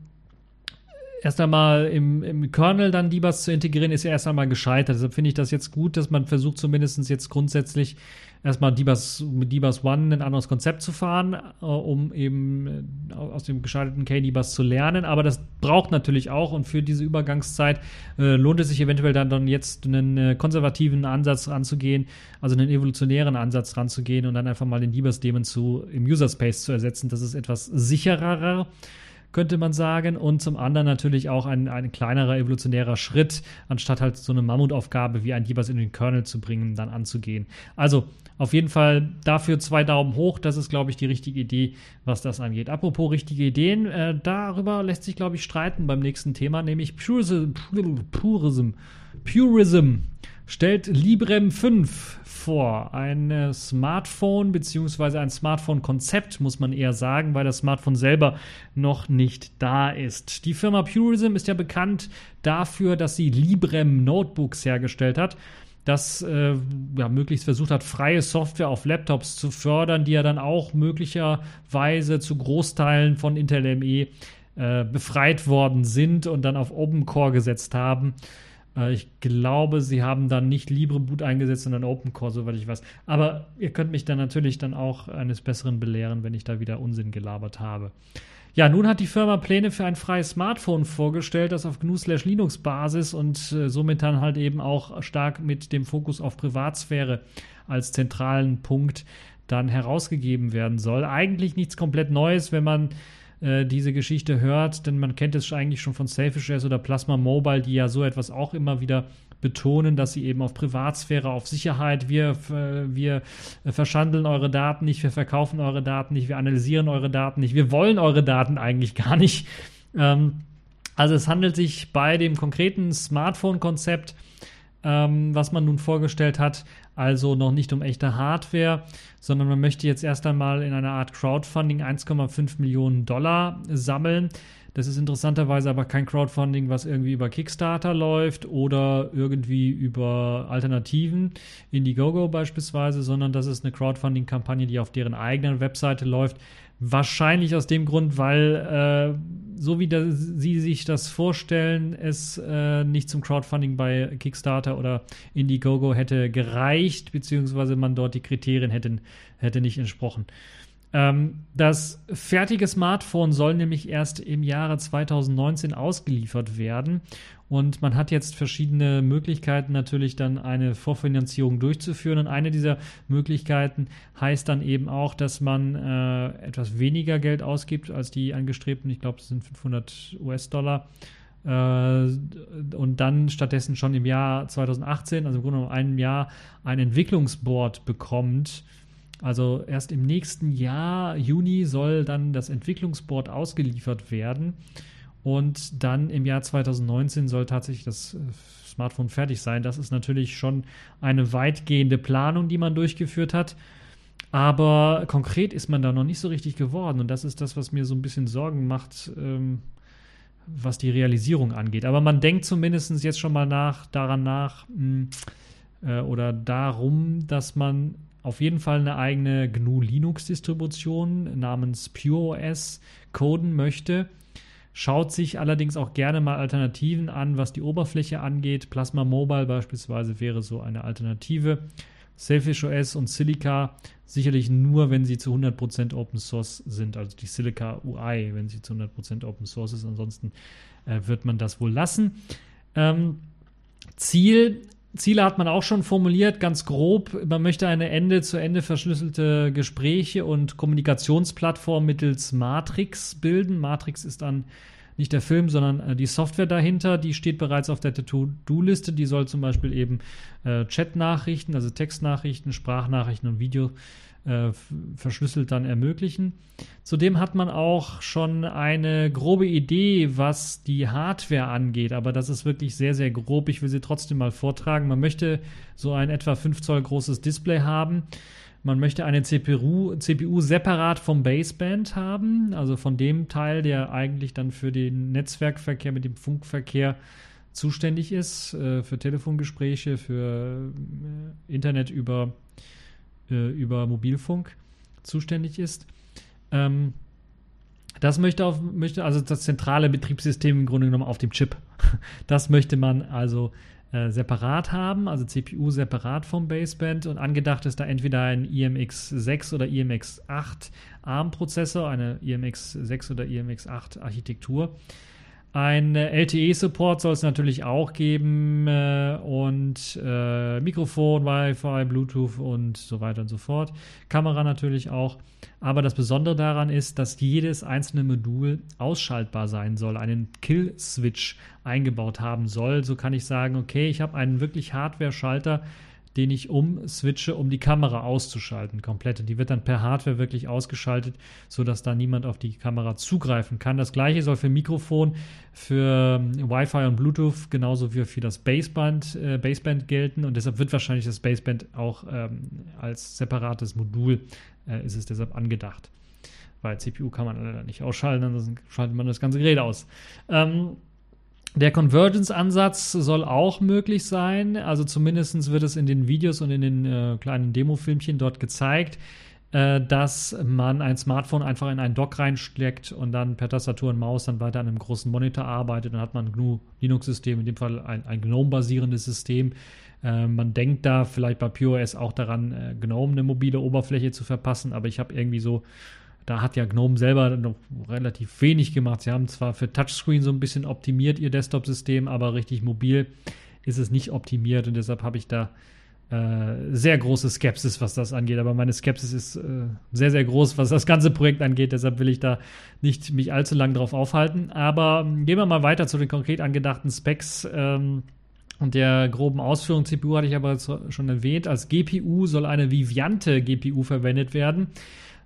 erst einmal im, im Kernel dann DBus zu integrieren, ist ja erst einmal gescheitert. Deshalb finde ich das jetzt gut, dass man versucht, zumindest jetzt grundsätzlich erstmal DBus, mit DBus One ein anderes Konzept zu fahren, äh, um eben äh, aus dem gescheiterten KDBus zu lernen. Aber das braucht natürlich auch und für diese Übergangszeit äh, lohnt es sich eventuell dann, dann jetzt einen äh, konservativen Ansatz ranzugehen, also einen evolutionären Ansatz ranzugehen und dann einfach mal den DBus-Daemon zu, im User Space zu ersetzen. Das ist etwas sicherer könnte man sagen. Und zum anderen natürlich auch ein, ein kleinerer evolutionärer Schritt, anstatt halt so eine Mammutaufgabe wie ein Debus in den Kernel zu bringen, dann anzugehen. Also auf jeden Fall dafür zwei Daumen hoch. Das ist, glaube ich, die richtige Idee, was das angeht. Apropos richtige Ideen, äh, darüber lässt sich, glaube ich, streiten beim nächsten Thema, nämlich Purism. Purism. Purism stellt Librem 5 vor. Ein äh, Smartphone beziehungsweise ein Smartphone-Konzept, muss man eher sagen, weil das Smartphone selber noch nicht da ist. Die Firma Purism ist ja bekannt dafür, dass sie Librem Notebooks hergestellt hat das äh, ja, möglichst versucht hat, freie Software auf Laptops zu fördern, die ja dann auch möglicherweise zu Großteilen von Intel ME äh, befreit worden sind und dann auf Open Core gesetzt haben. Äh, ich glaube, sie haben dann nicht LibreBoot eingesetzt, sondern OpenCore, soweit ich weiß. Aber ihr könnt mich dann natürlich dann auch eines Besseren belehren, wenn ich da wieder Unsinn gelabert habe. Ja, nun hat die Firma Pläne für ein freies Smartphone vorgestellt, das auf GNU/Linux-Basis und äh, somit dann halt eben auch stark mit dem Fokus auf Privatsphäre als zentralen Punkt dann herausgegeben werden soll. Eigentlich nichts komplett Neues, wenn man äh, diese Geschichte hört, denn man kennt es eigentlich schon von Selfish oder Plasma Mobile, die ja so etwas auch immer wieder betonen, dass sie eben auf Privatsphäre, auf Sicherheit, wir, wir verschandeln eure Daten nicht, wir verkaufen eure Daten nicht, wir analysieren eure Daten nicht, wir wollen eure Daten eigentlich gar nicht. Ähm, also es handelt sich bei dem konkreten Smartphone-Konzept, ähm, was man nun vorgestellt hat, also noch nicht um echte Hardware, sondern man möchte jetzt erst einmal in einer Art Crowdfunding 1,5 Millionen Dollar sammeln. Das ist interessanterweise aber kein Crowdfunding, was irgendwie über Kickstarter läuft oder irgendwie über Alternativen, Indiegogo beispielsweise, sondern das ist eine Crowdfunding-Kampagne, die auf deren eigenen Webseite läuft. Wahrscheinlich aus dem Grund, weil äh, so wie da, Sie sich das vorstellen, es äh, nicht zum Crowdfunding bei Kickstarter oder Indiegogo hätte gereicht, beziehungsweise man dort die Kriterien hätte, hätte nicht entsprochen. Ähm, das fertige Smartphone soll nämlich erst im Jahre 2019 ausgeliefert werden. Und man hat jetzt verschiedene Möglichkeiten, natürlich dann eine Vorfinanzierung durchzuführen. Und eine dieser Möglichkeiten heißt dann eben auch, dass man äh, etwas weniger Geld ausgibt als die angestrebten, ich glaube, es sind 500 US-Dollar. Äh, und dann stattdessen schon im Jahr 2018, also im Grunde genommen einem Jahr, ein Entwicklungsboard bekommt also erst im nächsten Jahr, Juni, soll dann das Entwicklungsboard ausgeliefert werden. Und dann im Jahr 2019 soll tatsächlich das äh, Smartphone fertig sein. Das ist natürlich schon eine weitgehende Planung, die man durchgeführt hat. Aber konkret ist man da noch nicht so richtig geworden. Und das ist das, was mir so ein bisschen Sorgen macht, ähm, was die Realisierung angeht. Aber man denkt zumindest jetzt schon mal nach, daran nach mh, hm, äh, oder darum, dass man auf jeden Fall eine eigene GNU Linux-Distribution namens PureOS coden möchte. Schaut sich allerdings auch gerne mal Alternativen an, was die Oberfläche angeht. Plasma Mobile beispielsweise wäre so eine Alternative. Selfish OS und Silica sicherlich nur, wenn sie zu 100% Open Source sind, also die Silica UI, wenn sie zu 100% Open Source ist. Ansonsten äh, wird man das wohl lassen. Ähm, Ziel Ziele hat man auch schon formuliert, ganz grob. Man möchte eine Ende zu Ende verschlüsselte Gespräche und Kommunikationsplattform mittels Matrix bilden. Matrix ist dann nicht der Film, sondern äh, die Software dahinter. Die steht bereits auf der To-Do-Liste. Die soll zum Beispiel eben äh, Chat-Nachrichten, also Textnachrichten, Sprachnachrichten und Video äh, verschlüsselt dann ermöglichen. Zudem hat man auch schon eine grobe Idee, was die Hardware angeht, aber das ist wirklich sehr, sehr grob. Ich will sie trotzdem mal vortragen. Man möchte so ein etwa 5 Zoll großes Display haben. Man möchte eine CPU, CPU separat vom Baseband haben, also von dem Teil, der eigentlich dann für den Netzwerkverkehr mit dem Funkverkehr zuständig ist, äh, für Telefongespräche, für äh, Internet über äh, über Mobilfunk zuständig ist. Ähm, Das möchte, auf, möchte also das zentrale Betriebssystem im Grunde genommen auf dem Chip. Das möchte man also äh, separat haben, also CPU separat vom Baseband und angedacht ist da entweder ein IMX6 oder IMX8 ARM-Prozessor, eine IMX6 oder IMX8 Architektur. Ein LTE-Support soll es natürlich auch geben äh, und äh, Mikrofon, Wi-Fi, Bluetooth und so weiter und so fort. Kamera natürlich auch. Aber das Besondere daran ist, dass jedes einzelne Modul ausschaltbar sein soll, einen Kill-Switch eingebaut haben soll. So kann ich sagen, okay, ich habe einen wirklich Hardware-Schalter, den ich umswitche, um die Kamera auszuschalten, komplett. Die wird dann per Hardware wirklich ausgeschaltet, sodass da niemand auf die Kamera zugreifen kann. Das gleiche soll für Mikrofon, für ähm, Wi-Fi und Bluetooth genauso wie für das Baseband, äh, Baseband gelten und deshalb wird wahrscheinlich das Baseband auch ähm, als separates Modul äh, ist es deshalb angedacht. Weil CPU kann man leider nicht ausschalten, dann schaltet man das ganze Gerät aus. Ähm, der Convergence-Ansatz soll auch möglich sein. Also zumindest wird es in den Videos und in den äh, kleinen Demo-Filmchen dort gezeigt, äh, dass man ein Smartphone einfach in einen Dock reinsteckt und dann per Tastatur und Maus dann weiter an einem großen Monitor arbeitet. Dann hat man ein GNU-Linux-System, in dem Fall ein, ein GNOME-basierendes System. Äh, man denkt da vielleicht bei PureOS auch daran, äh, GNOME eine mobile Oberfläche zu verpassen, aber ich habe irgendwie so da hat ja GNOME selber noch relativ wenig gemacht. Sie haben zwar für Touchscreen so ein bisschen optimiert ihr Desktop-System, aber richtig mobil ist es nicht optimiert und deshalb habe ich da äh, sehr große Skepsis, was das angeht. Aber meine Skepsis ist äh, sehr, sehr groß, was das ganze Projekt angeht. Deshalb will ich da nicht mich allzu lange drauf aufhalten. Aber ähm, gehen wir mal weiter zu den konkret angedachten Specs. Ähm, und der groben Ausführung CPU hatte ich aber schon erwähnt. Als GPU soll eine Viviante GPU verwendet werden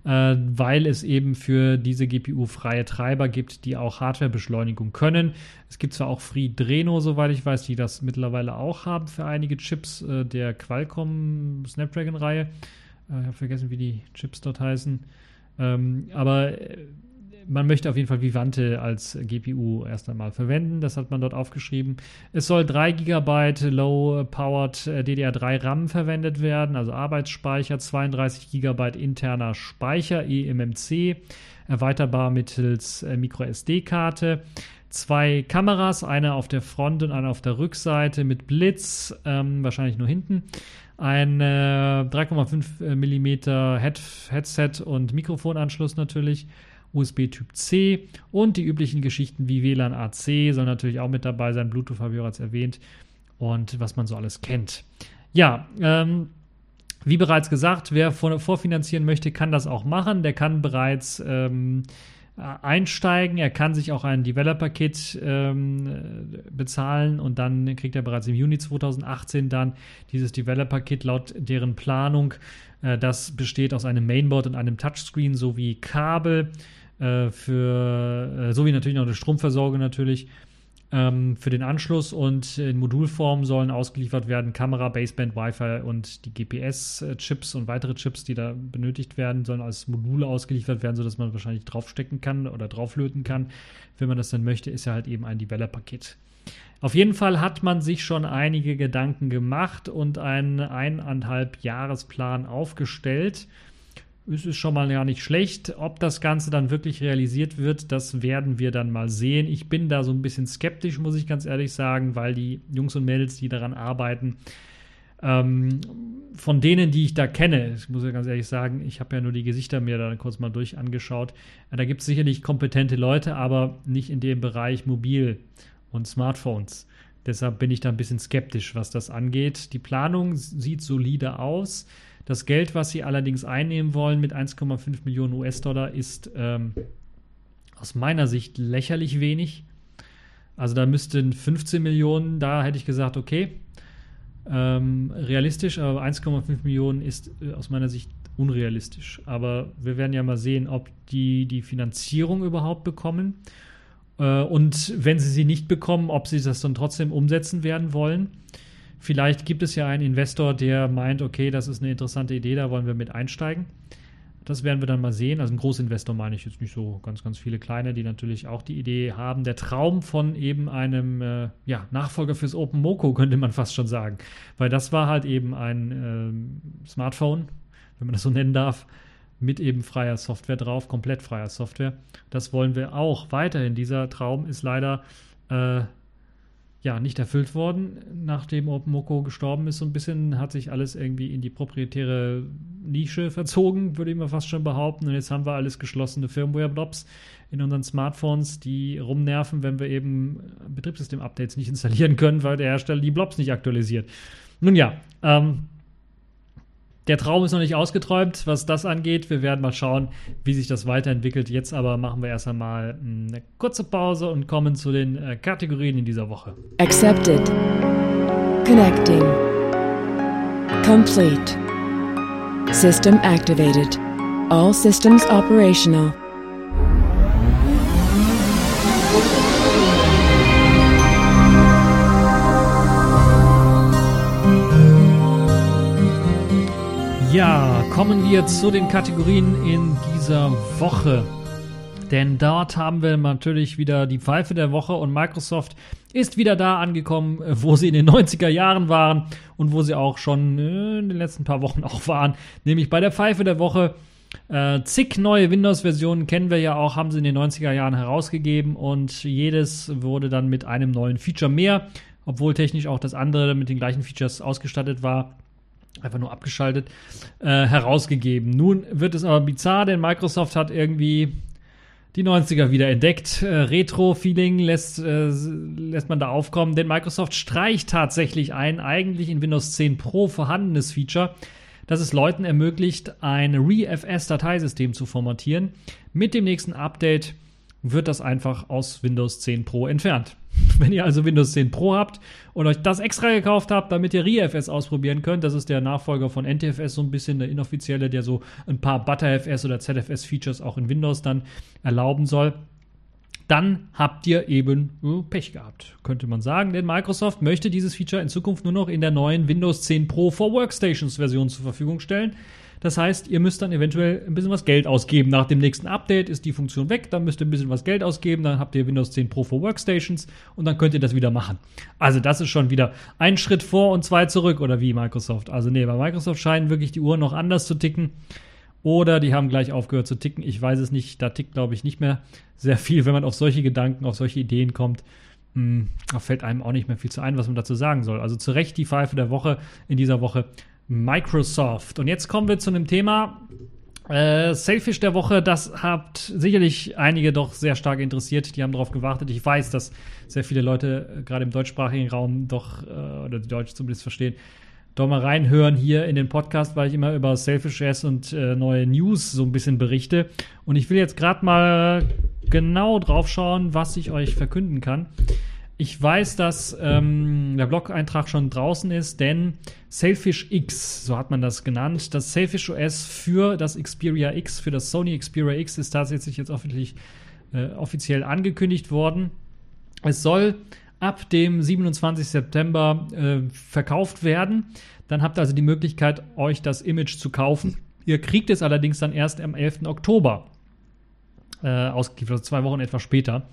äh, weil es eben für diese GPU freie Treiber gibt, die auch Hardwarebeschleunigung können. Es gibt zwar auch FreeDreno, soweit ich weiß, die das mittlerweile auch haben für einige Chips äh, der Qualcomm Snapdragon-Reihe. Äh, ich habe vergessen, wie die Chips dort heißen. Ähm, aber äh, man möchte auf jeden Fall Vivante als GPU erst einmal verwenden. Das hat man dort aufgeschrieben. Es soll 3 GB Low-Powered DDR3 RAM verwendet werden, also Arbeitsspeicher, 32 GB interner Speicher, eMMC, erweiterbar mittels äh, MicroSD-Karte. Zwei Kameras, eine auf der Front und eine auf der Rückseite mit Blitz, ähm, wahrscheinlich nur hinten ein äh, 3,5 mm Head Headset und Mikrofonanschluss natürlich USB Typ C und die üblichen Geschichten wie WLAN AC soll natürlich auch mit dabei sein. Bluetooth habe ich bereits erwähnt und was man so alles kennt. Ja, ähm, wie bereits gesagt, wer vorfinanzieren möchte, kann das auch machen. Der kann bereits ähm, einsteigen. Er kann sich auch ein Developer-Kit ähm, bezahlen und dann kriegt er bereits im Juni 2018 dann dieses Developer-Kit laut deren Planung. Äh, das besteht aus einem Mainboard und einem Touchscreen sowie Kabel äh, für, äh, sowie natürlich noch eine Stromversorgung natürlich ähm, für den Anschluss und in Modulform sollen ausgeliefert werden Kamera, Baseband, Wi-Fi und die GPS-Chips und weitere Chips, die da benötigt werden, sollen als Module ausgeliefert werden, sodass man wahrscheinlich draufstecken kann oder drauflöten kann. Wenn man das dann möchte, ist ja halt eben ein Developer-Kit. Auf jeden Fall hat man sich schon einige Gedanken gemacht und einen eineinhalb Jahresplan aufgestellt es ist schon mal gar nicht schlecht. Ob das Ganze dann wirklich realisiert wird, das werden wir dann mal sehen. Ich bin da so ein bisschen skeptisch, muss ich ganz ehrlich sagen, weil die Jungs und Mädels, die daran arbeiten, ähm, von denen, die ich da kenne, ich muss ja ganz ehrlich sagen, ich habe ja nur die Gesichter mir da kurz mal durch angeschaut. Äh, da gibt es sicherlich kompetente Leute, aber nicht in dem Bereich Mobil und Smartphones. Deshalb bin ich da ein bisschen skeptisch, was das angeht. Die Planung sieht solide aus. Das Geld, was sie allerdings einnehmen wollen mit 1,5 Millionen US-Dollar, ist ähm, aus meiner Sicht lächerlich wenig. Also da müssten 15 Millionen, da hätte ich gesagt, okay, ähm, realistisch, aber 1,5 Millionen ist äh, aus meiner Sicht unrealistisch. Aber wir werden ja mal sehen, ob die die Finanzierung überhaupt bekommen. Äh, und wenn sie sie nicht bekommen, ob sie das dann trotzdem umsetzen werden wollen. Vielleicht gibt es ja einen Investor, der meint, okay, das ist eine interessante Idee, da wollen wir mit einsteigen. Das werden wir dann mal sehen. Also ein Großinvestor meine ich jetzt nicht so ganz, ganz viele kleine, die natürlich auch die Idee haben. Der Traum von eben einem äh, ja, Nachfolger fürs Open Moco könnte man fast schon sagen. Weil das war halt eben ein äh, Smartphone, wenn man das so nennen darf, mit eben freier Software drauf, komplett freier Software. Das wollen wir auch weiterhin. Dieser Traum ist leider äh, ja, nicht erfüllt worden, nachdem OpenMoko gestorben ist. So ein bisschen hat sich alles irgendwie in die proprietäre Nische verzogen, würde ich mal fast schon behaupten. Und jetzt haben wir alles geschlossene Firmware-Blobs in unseren Smartphones, die rumnerven, wenn wir eben Betriebssystem-Updates nicht installieren können, weil der Hersteller die Blobs nicht aktualisiert. Nun ja, ähm, der Traum ist noch nicht ausgeträumt, was das angeht. Wir werden mal schauen, wie sich das weiterentwickelt. Jetzt aber machen wir erst einmal hm, eine kurze Pause und kommen zu den äh, Kategorien in dieser Woche. Accepted. Connecting. Complete. System activated. All systems operational. Ja, kommen wir zu den Kategorien in dieser Woche. Denn dort haben wir natürlich wieder die Pfeife der Woche und Microsoft ist wieder da angekommen, wo sie in den 90er Jahren waren und wo sie auch schon äh, in den letzten paar Wochen auch waren, nämlich bei der Pfeife der Woche. Äh, zig neue Windows-Versionen kennen wir ja auch, haben sie in den 90er Jahren herausgegeben und jedes wurde dann mit einem neuen Feature mehr, obwohl technisch auch das andere mit den gleichen Features ausgestattet war einfach nur abgeschaltet, äh, herausgegeben. Nun wird es aber bizarr, denn Microsoft hat irgendwie die 90er wieder entdeckt. Äh, Retro-Feeling lässt, äh, lässt man da aufkommen, denn Microsoft streicht tatsächlich ein eigentlich in Windows 10 Pro vorhandenes Feature, das es Leuten ermöglicht, ein ReFS-Dateisystem zu formatieren. Mit dem nächsten Update wird das einfach aus Windows 10 Pro entfernt. Wenn ihr also Windows 10 Pro habt und euch das extra gekauft habt, damit ihr ReFS ausprobieren könnt, das ist der Nachfolger von NTFS, so ein bisschen der inoffizielle, der so ein paar ButterFS oder ZFS-Features auch in Windows dann erlauben soll, dann habt ihr eben äh, Pech gehabt, könnte man sagen. Denn Microsoft möchte dieses Feature in Zukunft nur noch in der neuen Windows 10 Pro for Workstations Version zur Verfügung stellen. Das heißt, ihr müsst dann eventuell ein bisschen was Geld ausgeben. Nach dem nächsten Update ist die Funktion weg, dann müsst ihr ein bisschen was Geld ausgeben, dann habt ihr Windows 10 Pro for Workstations und dann könnt ihr das wieder machen. Also das ist schon wieder ein Schritt vor und zwei zurück oder wie Microsoft. Also nee, bei Microsoft scheinen wirklich die Uhren noch anders zu ticken. Oder die haben gleich aufgehört zu ticken. Ich weiß es nicht. Da tickt, glaube ich, nicht mehr sehr viel, wenn man auf solche Gedanken, auf solche Ideen kommt. Hm, da fällt einem auch nicht mehr viel zu ein, was man dazu sagen soll. Also zu Recht die Pfeife der Woche in dieser Woche Microsoft. Und jetzt kommen wir zu einem Thema, äh, Selfish der Woche, das hat sicherlich einige doch sehr stark interessiert. Die haben darauf gewartet. Ich weiß, dass sehr viele Leute, äh, gerade im deutschsprachigen Raum, doch, äh, oder die Deutsch zumindest verstehen, doch mal reinhören hier in den Podcast, weil ich immer über Selfish S und äh, neue News so ein bisschen berichte. Und ich will jetzt gerade mal genau drauf schauen, was ich euch verkünden kann. Ich weiß, dass ähm, der Blog-Eintrag schon draußen ist, denn Sailfish X, so hat man das genannt, das Sailfish OS für das Xperia X, für das Sony Xperia X ist tatsächlich jetzt offiziell, äh, offiziell angekündigt worden. Es soll ab dem 27. September äh, verkauft werden. Dann habt ihr also die Möglichkeit, euch das Image zu kaufen. Ihr kriegt es allerdings dann erst am 11. Oktober äh, ausgeliefert, also zwei Wochen etwa später.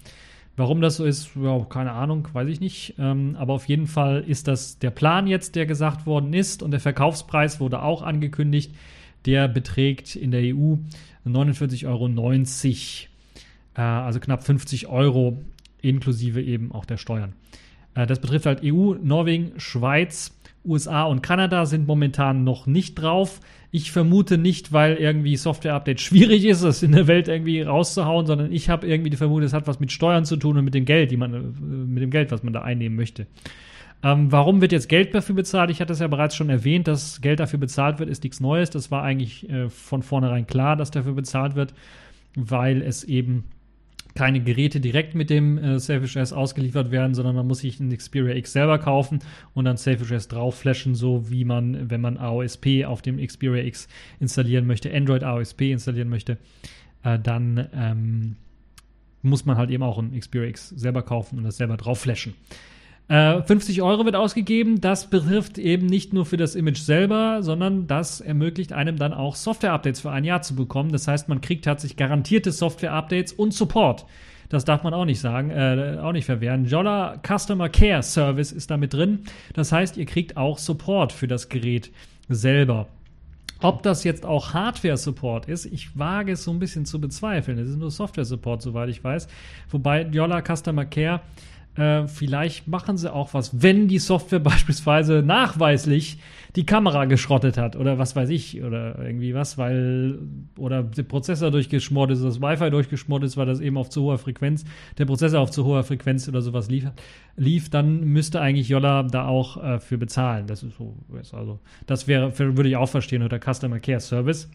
Warum das so ist, ja, keine Ahnung, weiß ich nicht. Ähm, aber auf jeden Fall ist das der Plan jetzt, der gesagt worden ist. Und der Verkaufspreis wurde auch angekündigt. Der beträgt in der EU 49,90 Euro. Äh, also knapp 50 Euro inklusive eben auch der Steuern. Äh, das betrifft halt EU, Norwegen, Schweiz, USA und Kanada sind momentan noch nicht drauf. Ich vermute nicht, weil irgendwie Software-Update schwierig ist, es in der Welt irgendwie rauszuhauen, sondern ich habe irgendwie die Vermutung, es hat was mit Steuern zu tun und mit dem Geld, die man, äh, mit dem Geld, was man da einnehmen möchte. Ähm, warum wird jetzt Geld dafür bezahlt? Ich hatte es ja bereits schon erwähnt, dass Geld dafür bezahlt wird, ist nichts Neues. Das war eigentlich äh, von vornherein klar, dass dafür bezahlt wird, weil es eben keine Geräte direkt mit dem äh, Selfish S ausgeliefert werden, sondern man muss sich ein Xperia X selber kaufen und dann Selfish S drauf flashen, so wie man, wenn man AOSP auf dem Xperia X installieren möchte, Android AOSP installieren möchte, äh, dann ähm, muss man halt eben auch ein Xperia X selber kaufen und das selber drauf flashen. 50 äh, Euro wird ausgegeben. Das betrifft eben nicht nur für das Image selber, sondern das ermöglicht einem dann auch Software-Updates für ein Jahr zu bekommen. Das heißt, man kriegt tatsächlich garantierte Software-Updates und Support. Das darf man auch nicht sagen, äh, auch nicht verwehren. Jolla Customer Care Service ist da mit drin. Das heißt, ihr kriegt auch Support für das Gerät selber. Ob das jetzt auch Hardware-Support ist, ich wage es so ein bisschen zu bezweifeln. Es ist nur Software-Support, soweit ich weiß. Wobei Yola Customer Care, äh, vielleicht machen sie auch was, wenn die Software beispielsweise nachweislich die Kamera geschrottet hat oder was weiß ich oder irgendwie was, weil oder der Prozessor durchgeschmort ist, das Wi-Fi durchgeschmort ist, weil das eben auf zu hoher Frequenz, der Prozessor auf zu hoher Frequenz oder sowas lief, lief dann müsste eigentlich Yolla da auch äh, für bezahlen. Das ist so, also das wäre, würde ich auch verstehen unter Customer Care Service.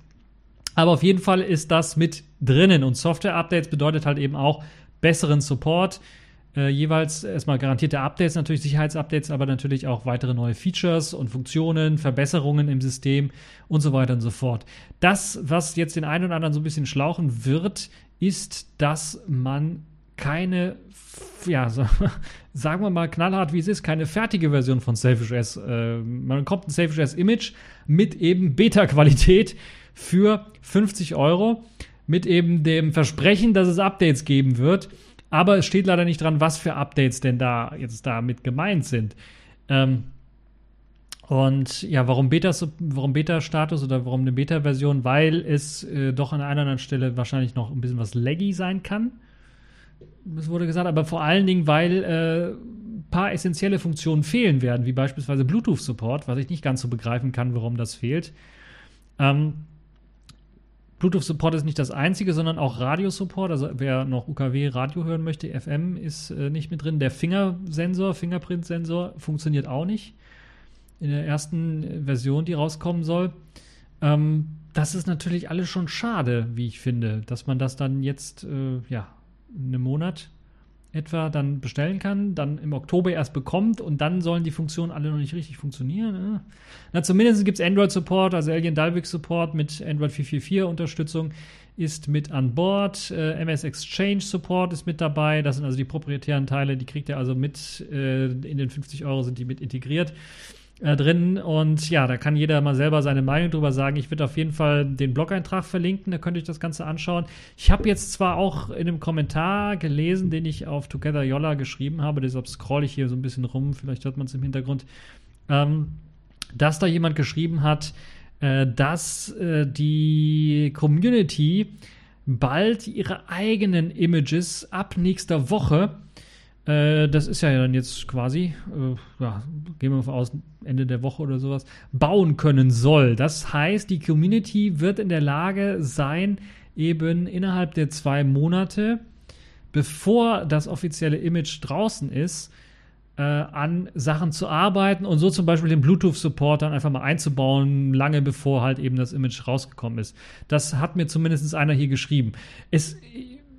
Aber auf jeden Fall ist das mit drinnen und Software-Updates bedeutet halt eben auch besseren Support äh, jeweils erstmal garantierte Updates, natürlich Sicherheitsupdates, aber natürlich auch weitere neue Features und Funktionen, Verbesserungen im System und so weiter und so fort. Das, was jetzt den einen oder anderen so ein bisschen schlauchen wird, ist, dass man keine, ja, so, sagen wir mal knallhart, wie es ist, keine fertige Version von Selfish S. Äh, man bekommt ein Selfish S Image mit eben Beta-Qualität für 50 Euro, mit eben dem Versprechen, dass es Updates geben wird. Aber es steht leider nicht dran, was für Updates denn da jetzt damit gemeint sind. Ähm, und ja, warum Beta, warum Beta-Status oder warum eine Beta-Version? Weil es äh, doch an einer anderen Stelle wahrscheinlich noch ein bisschen was laggy sein kann. Das wurde gesagt, aber vor allen Dingen, weil äh, ein paar essentielle Funktionen fehlen werden, wie beispielsweise Bluetooth-Support, was ich nicht ganz so begreifen kann, warum das fehlt. Ähm, Bluetooth-Support ist nicht das einzige, sondern auch Radio-Support. Also wer noch UKW-Radio hören möchte, FM ist äh, nicht mit drin. Der Fingersensor, Fingerprint-Sensor funktioniert auch nicht. In der ersten Version, die rauskommen soll. Ähm, das ist natürlich alles schon schade, wie ich finde, dass man das dann jetzt, äh, ja, einen Monat etwa dann bestellen kann, dann im Oktober erst bekommt und dann sollen die Funktionen alle noch nicht richtig funktionieren. Ne? Na, zumindest gibt es Android-Support, also Alien Dalvik-Support mit Android 4.4.4-Unterstützung ist mit an Bord. Äh, MS Exchange Support ist mit dabei. Das sind also die proprietären Teile, die kriegt ihr also mit. Äh, in den 50 Euro sind die mit integriert äh, drin. Und ja, da kann jeder mal selber seine Meinung drüber sagen. Ich würde auf jeden Fall den Blog-Eintrag verlinken, da könnt ihr euch das Ganze anschauen. Ich habe jetzt zwar auch in einem Kommentar gelesen, den ich auf Together Yolla geschrieben habe, deshalb scroll ich hier so ein bisschen rum, vielleicht hört man es im Hintergrund, ähm, dass da jemand geschrieben hat, äh, dass äh, die Community bald ihre eigenen Images ab nächster Woche äh, das ist ja dann jetzt quasi, äh, ja, gehen wir mal aus, Ende der Woche oder sowas, bauen können soll. Das heißt, die Community wird in der Lage sein, eben innerhalb der zwei Monate, bevor das offizielle Image draußen ist, äh, an Sachen zu arbeiten und so zum Beispiel den Bluetooth-Support dann einfach mal einzubauen, lange bevor halt eben das Image rausgekommen ist. Das hat mir zumindest einer hier geschrieben. Es,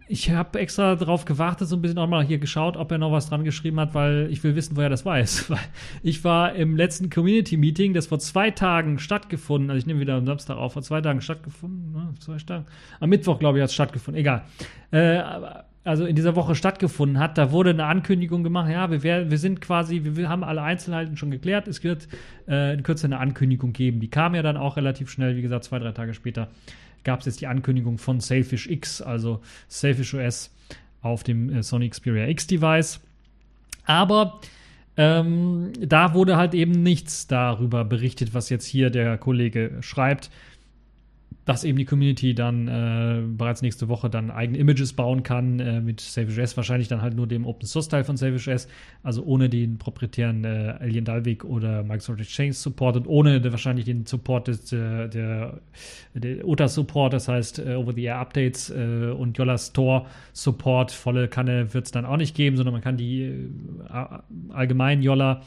ich habe extra darauf gewartet, so ein bisschen auch mal hier geschaut, ob er noch was dran geschrieben hat, weil ich will wissen, woher das weiß. Weil ich war im letzten Community-Meeting, das vor zwei Tagen stattgefunden, also ich nehme wieder am Samstag auf, vor zwei Tagen stattgefunden, ne, zwei Tagen, am Mittwoch, glaube ich, hat es stattgefunden, egal. Äh, also in dieser Woche stattgefunden hat, da wurde eine Ankündigung gemacht, ja, wir, wir sind quasi, wir haben alle Einzelheiten schon geklärt, es wird äh, in Kürze eine Ankündigung geben. Die kam ja dann auch relativ schnell, wie gesagt, zwei, drei Tage später gab es jetzt die Ankündigung von Sailfish X, also Sailfish OS auf dem äh, Sony Xperia X Device. Aber ähm, da wurde halt eben nichts darüber berichtet, was jetzt hier der Kollege schreibt dass eben die Community dann äh, bereits nächste Woche dann eigene Images bauen kann äh, mit S, wahrscheinlich dann halt nur dem Open Source Teil von Savage S, also ohne den proprietären äh, Alien Dalvik oder Microsoft Exchange Support und ohne de, wahrscheinlich den Support des, der, der, der OTA Support, das heißt äh, Over-the-Air Updates äh, und Yola Store Support, volle Kanne wird es dann auch nicht geben, sondern man kann die äh, allgemein Yola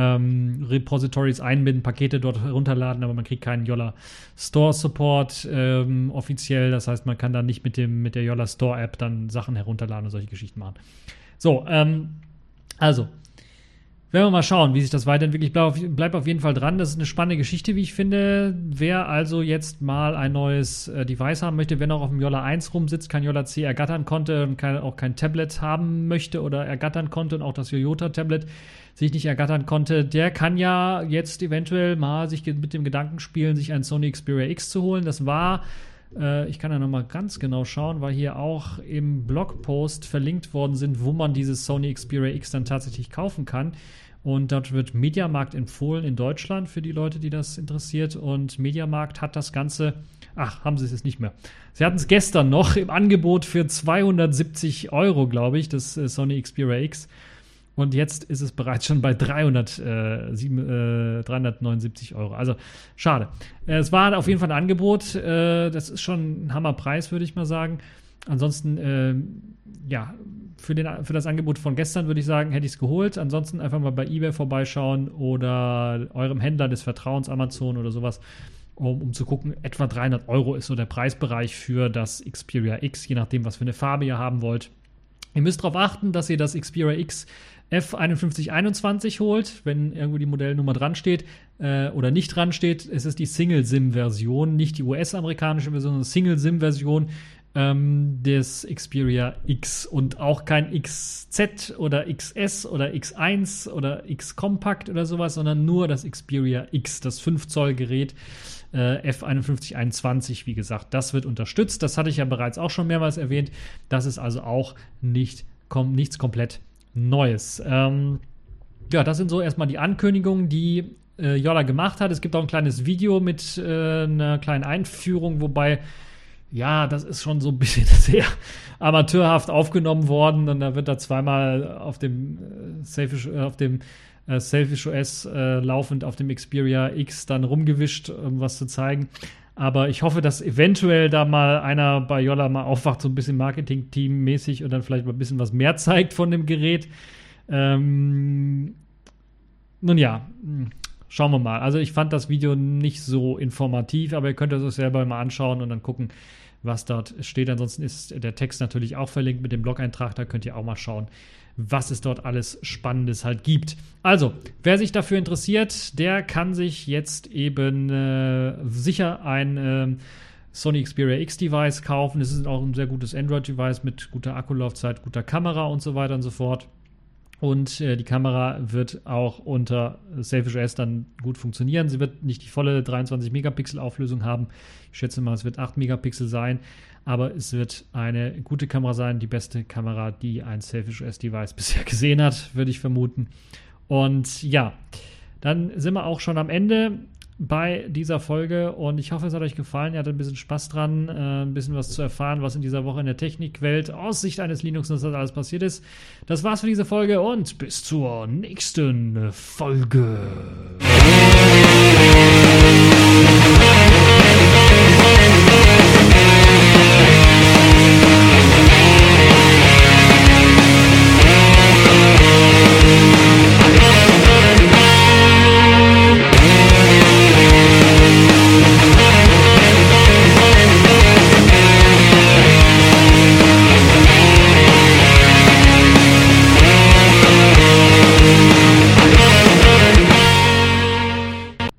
ähm, Repositories einbinden, Pakete dort herunterladen, aber man kriegt keinen Yola Store Support ähm, offiziell. Das heißt, man kann dann nicht mit, dem, mit der Yola Store App dann Sachen herunterladen und solche Geschichten machen. So, ähm, also, werden wir mal schauen, wie sich das weiterentwickelt. Bleib auf jeden Fall dran. Das ist eine spannende Geschichte, wie ich finde. Wer also jetzt mal ein neues äh, Device haben möchte, wenn auch auf dem Yola 1 rumsitzt, kein Yola C ergattern konnte und kein, auch kein Tablet haben möchte oder ergattern konnte und auch das Yoyota-Tablet sich nicht ergattern konnte, der kann ja jetzt eventuell mal sich mit dem Gedanken spielen, sich ein Sony Xperia X zu holen. Das war äh, ich kann ja nochmal ganz genau schauen, weil hier auch im Blogpost verlinkt worden sind, wo man dieses Sony Xperia X dann tatsächlich kaufen kann. Und dort wird Mediamarkt empfohlen in Deutschland für die Leute, die das interessiert. Und Mediamarkt hat das Ganze, ach, haben sie es jetzt nicht mehr. Sie hatten es gestern noch im Angebot für 270 Euro, glaube ich, das äh, Sony Xperia X. Und jetzt ist es bereits schon bei 300, äh, 7, äh, 379 Euro. Also schade. Es war auf jeden Fall ein Angebot. Äh, das ist schon ein Hammerpreis, würde ich mal sagen. Ansonsten, äh, ja, für, den, für das Angebot von gestern würde ich sagen, hätte ich es geholt. Ansonsten einfach mal bei eBay vorbeischauen oder eurem Händler des Vertrauens, Amazon oder sowas, um, um zu gucken. Etwa 300 Euro ist so der Preisbereich für das Xperia X, je nachdem, was für eine Farbe ihr haben wollt. Ihr müsst darauf achten, dass ihr das Xperia X F5121 holt, wenn irgendwo die Modellnummer dran steht äh, oder nicht dran steht. Es ist die Single-SIM-Version, nicht die US-amerikanische Version, sondern Single-SIM-Version ähm, des Xperia X und auch kein XZ oder XS oder X1 oder X Compact oder sowas, sondern nur das Xperia X, das 5 Zoll Gerät. Äh, F5121, wie gesagt, das wird unterstützt. Das hatte ich ja bereits auch schon mehrmals erwähnt. Das ist also auch nicht, kom nichts komplett Neues. Ähm, ja, das sind so erstmal die Ankündigungen, die äh, Jolla gemacht hat. Es gibt auch ein kleines Video mit äh, einer kleinen Einführung, wobei ja, das ist schon so ein bisschen sehr amateurhaft aufgenommen worden. Und da wird da zweimal auf dem äh, Selfish, äh, auf dem äh, Selfish OS äh, laufend auf dem Xperia X dann rumgewischt, um was zu zeigen. Aber ich hoffe, dass eventuell da mal einer bei Jolla mal aufwacht, so ein bisschen Marketing-Team-mäßig und dann vielleicht mal ein bisschen was mehr zeigt von dem Gerät. Ähm, nun ja, hm. Schauen wir mal. Also ich fand das Video nicht so informativ, aber ihr könnt es euch selber mal anschauen und dann gucken, was dort steht. Ansonsten ist der Text natürlich auch verlinkt mit dem Blog-Eintrag. Da könnt ihr auch mal schauen, was es dort alles Spannendes halt gibt. Also, wer sich dafür interessiert, der kann sich jetzt eben äh, sicher ein äh, Sony Xperia X Device kaufen. Es ist auch ein sehr gutes Android-Device mit guter Akkulaufzeit, guter Kamera und so weiter und so fort. Und äh, die Kamera wird auch unter Selfish OS dann gut funktionieren. Sie wird nicht die volle 23 Megapixel Auflösung haben. Ich schätze mal, es wird 8 Megapixel sein. Aber es wird eine gute Kamera sein, die beste Kamera, die ein Selfish OS Device bisher gesehen hat, würde ich vermuten. Und ja, dann sind wir auch schon am Ende bei dieser Folge und ich hoffe, es hat euch gefallen. Ihr hattet ein bisschen Spaß dran, äh, ein bisschen was zu erfahren, was in dieser Woche in der Technikwelt aus Sicht eines Linux-Nutzers alles passiert ist. Das war's für diese Folge und bis zur nächsten Folge.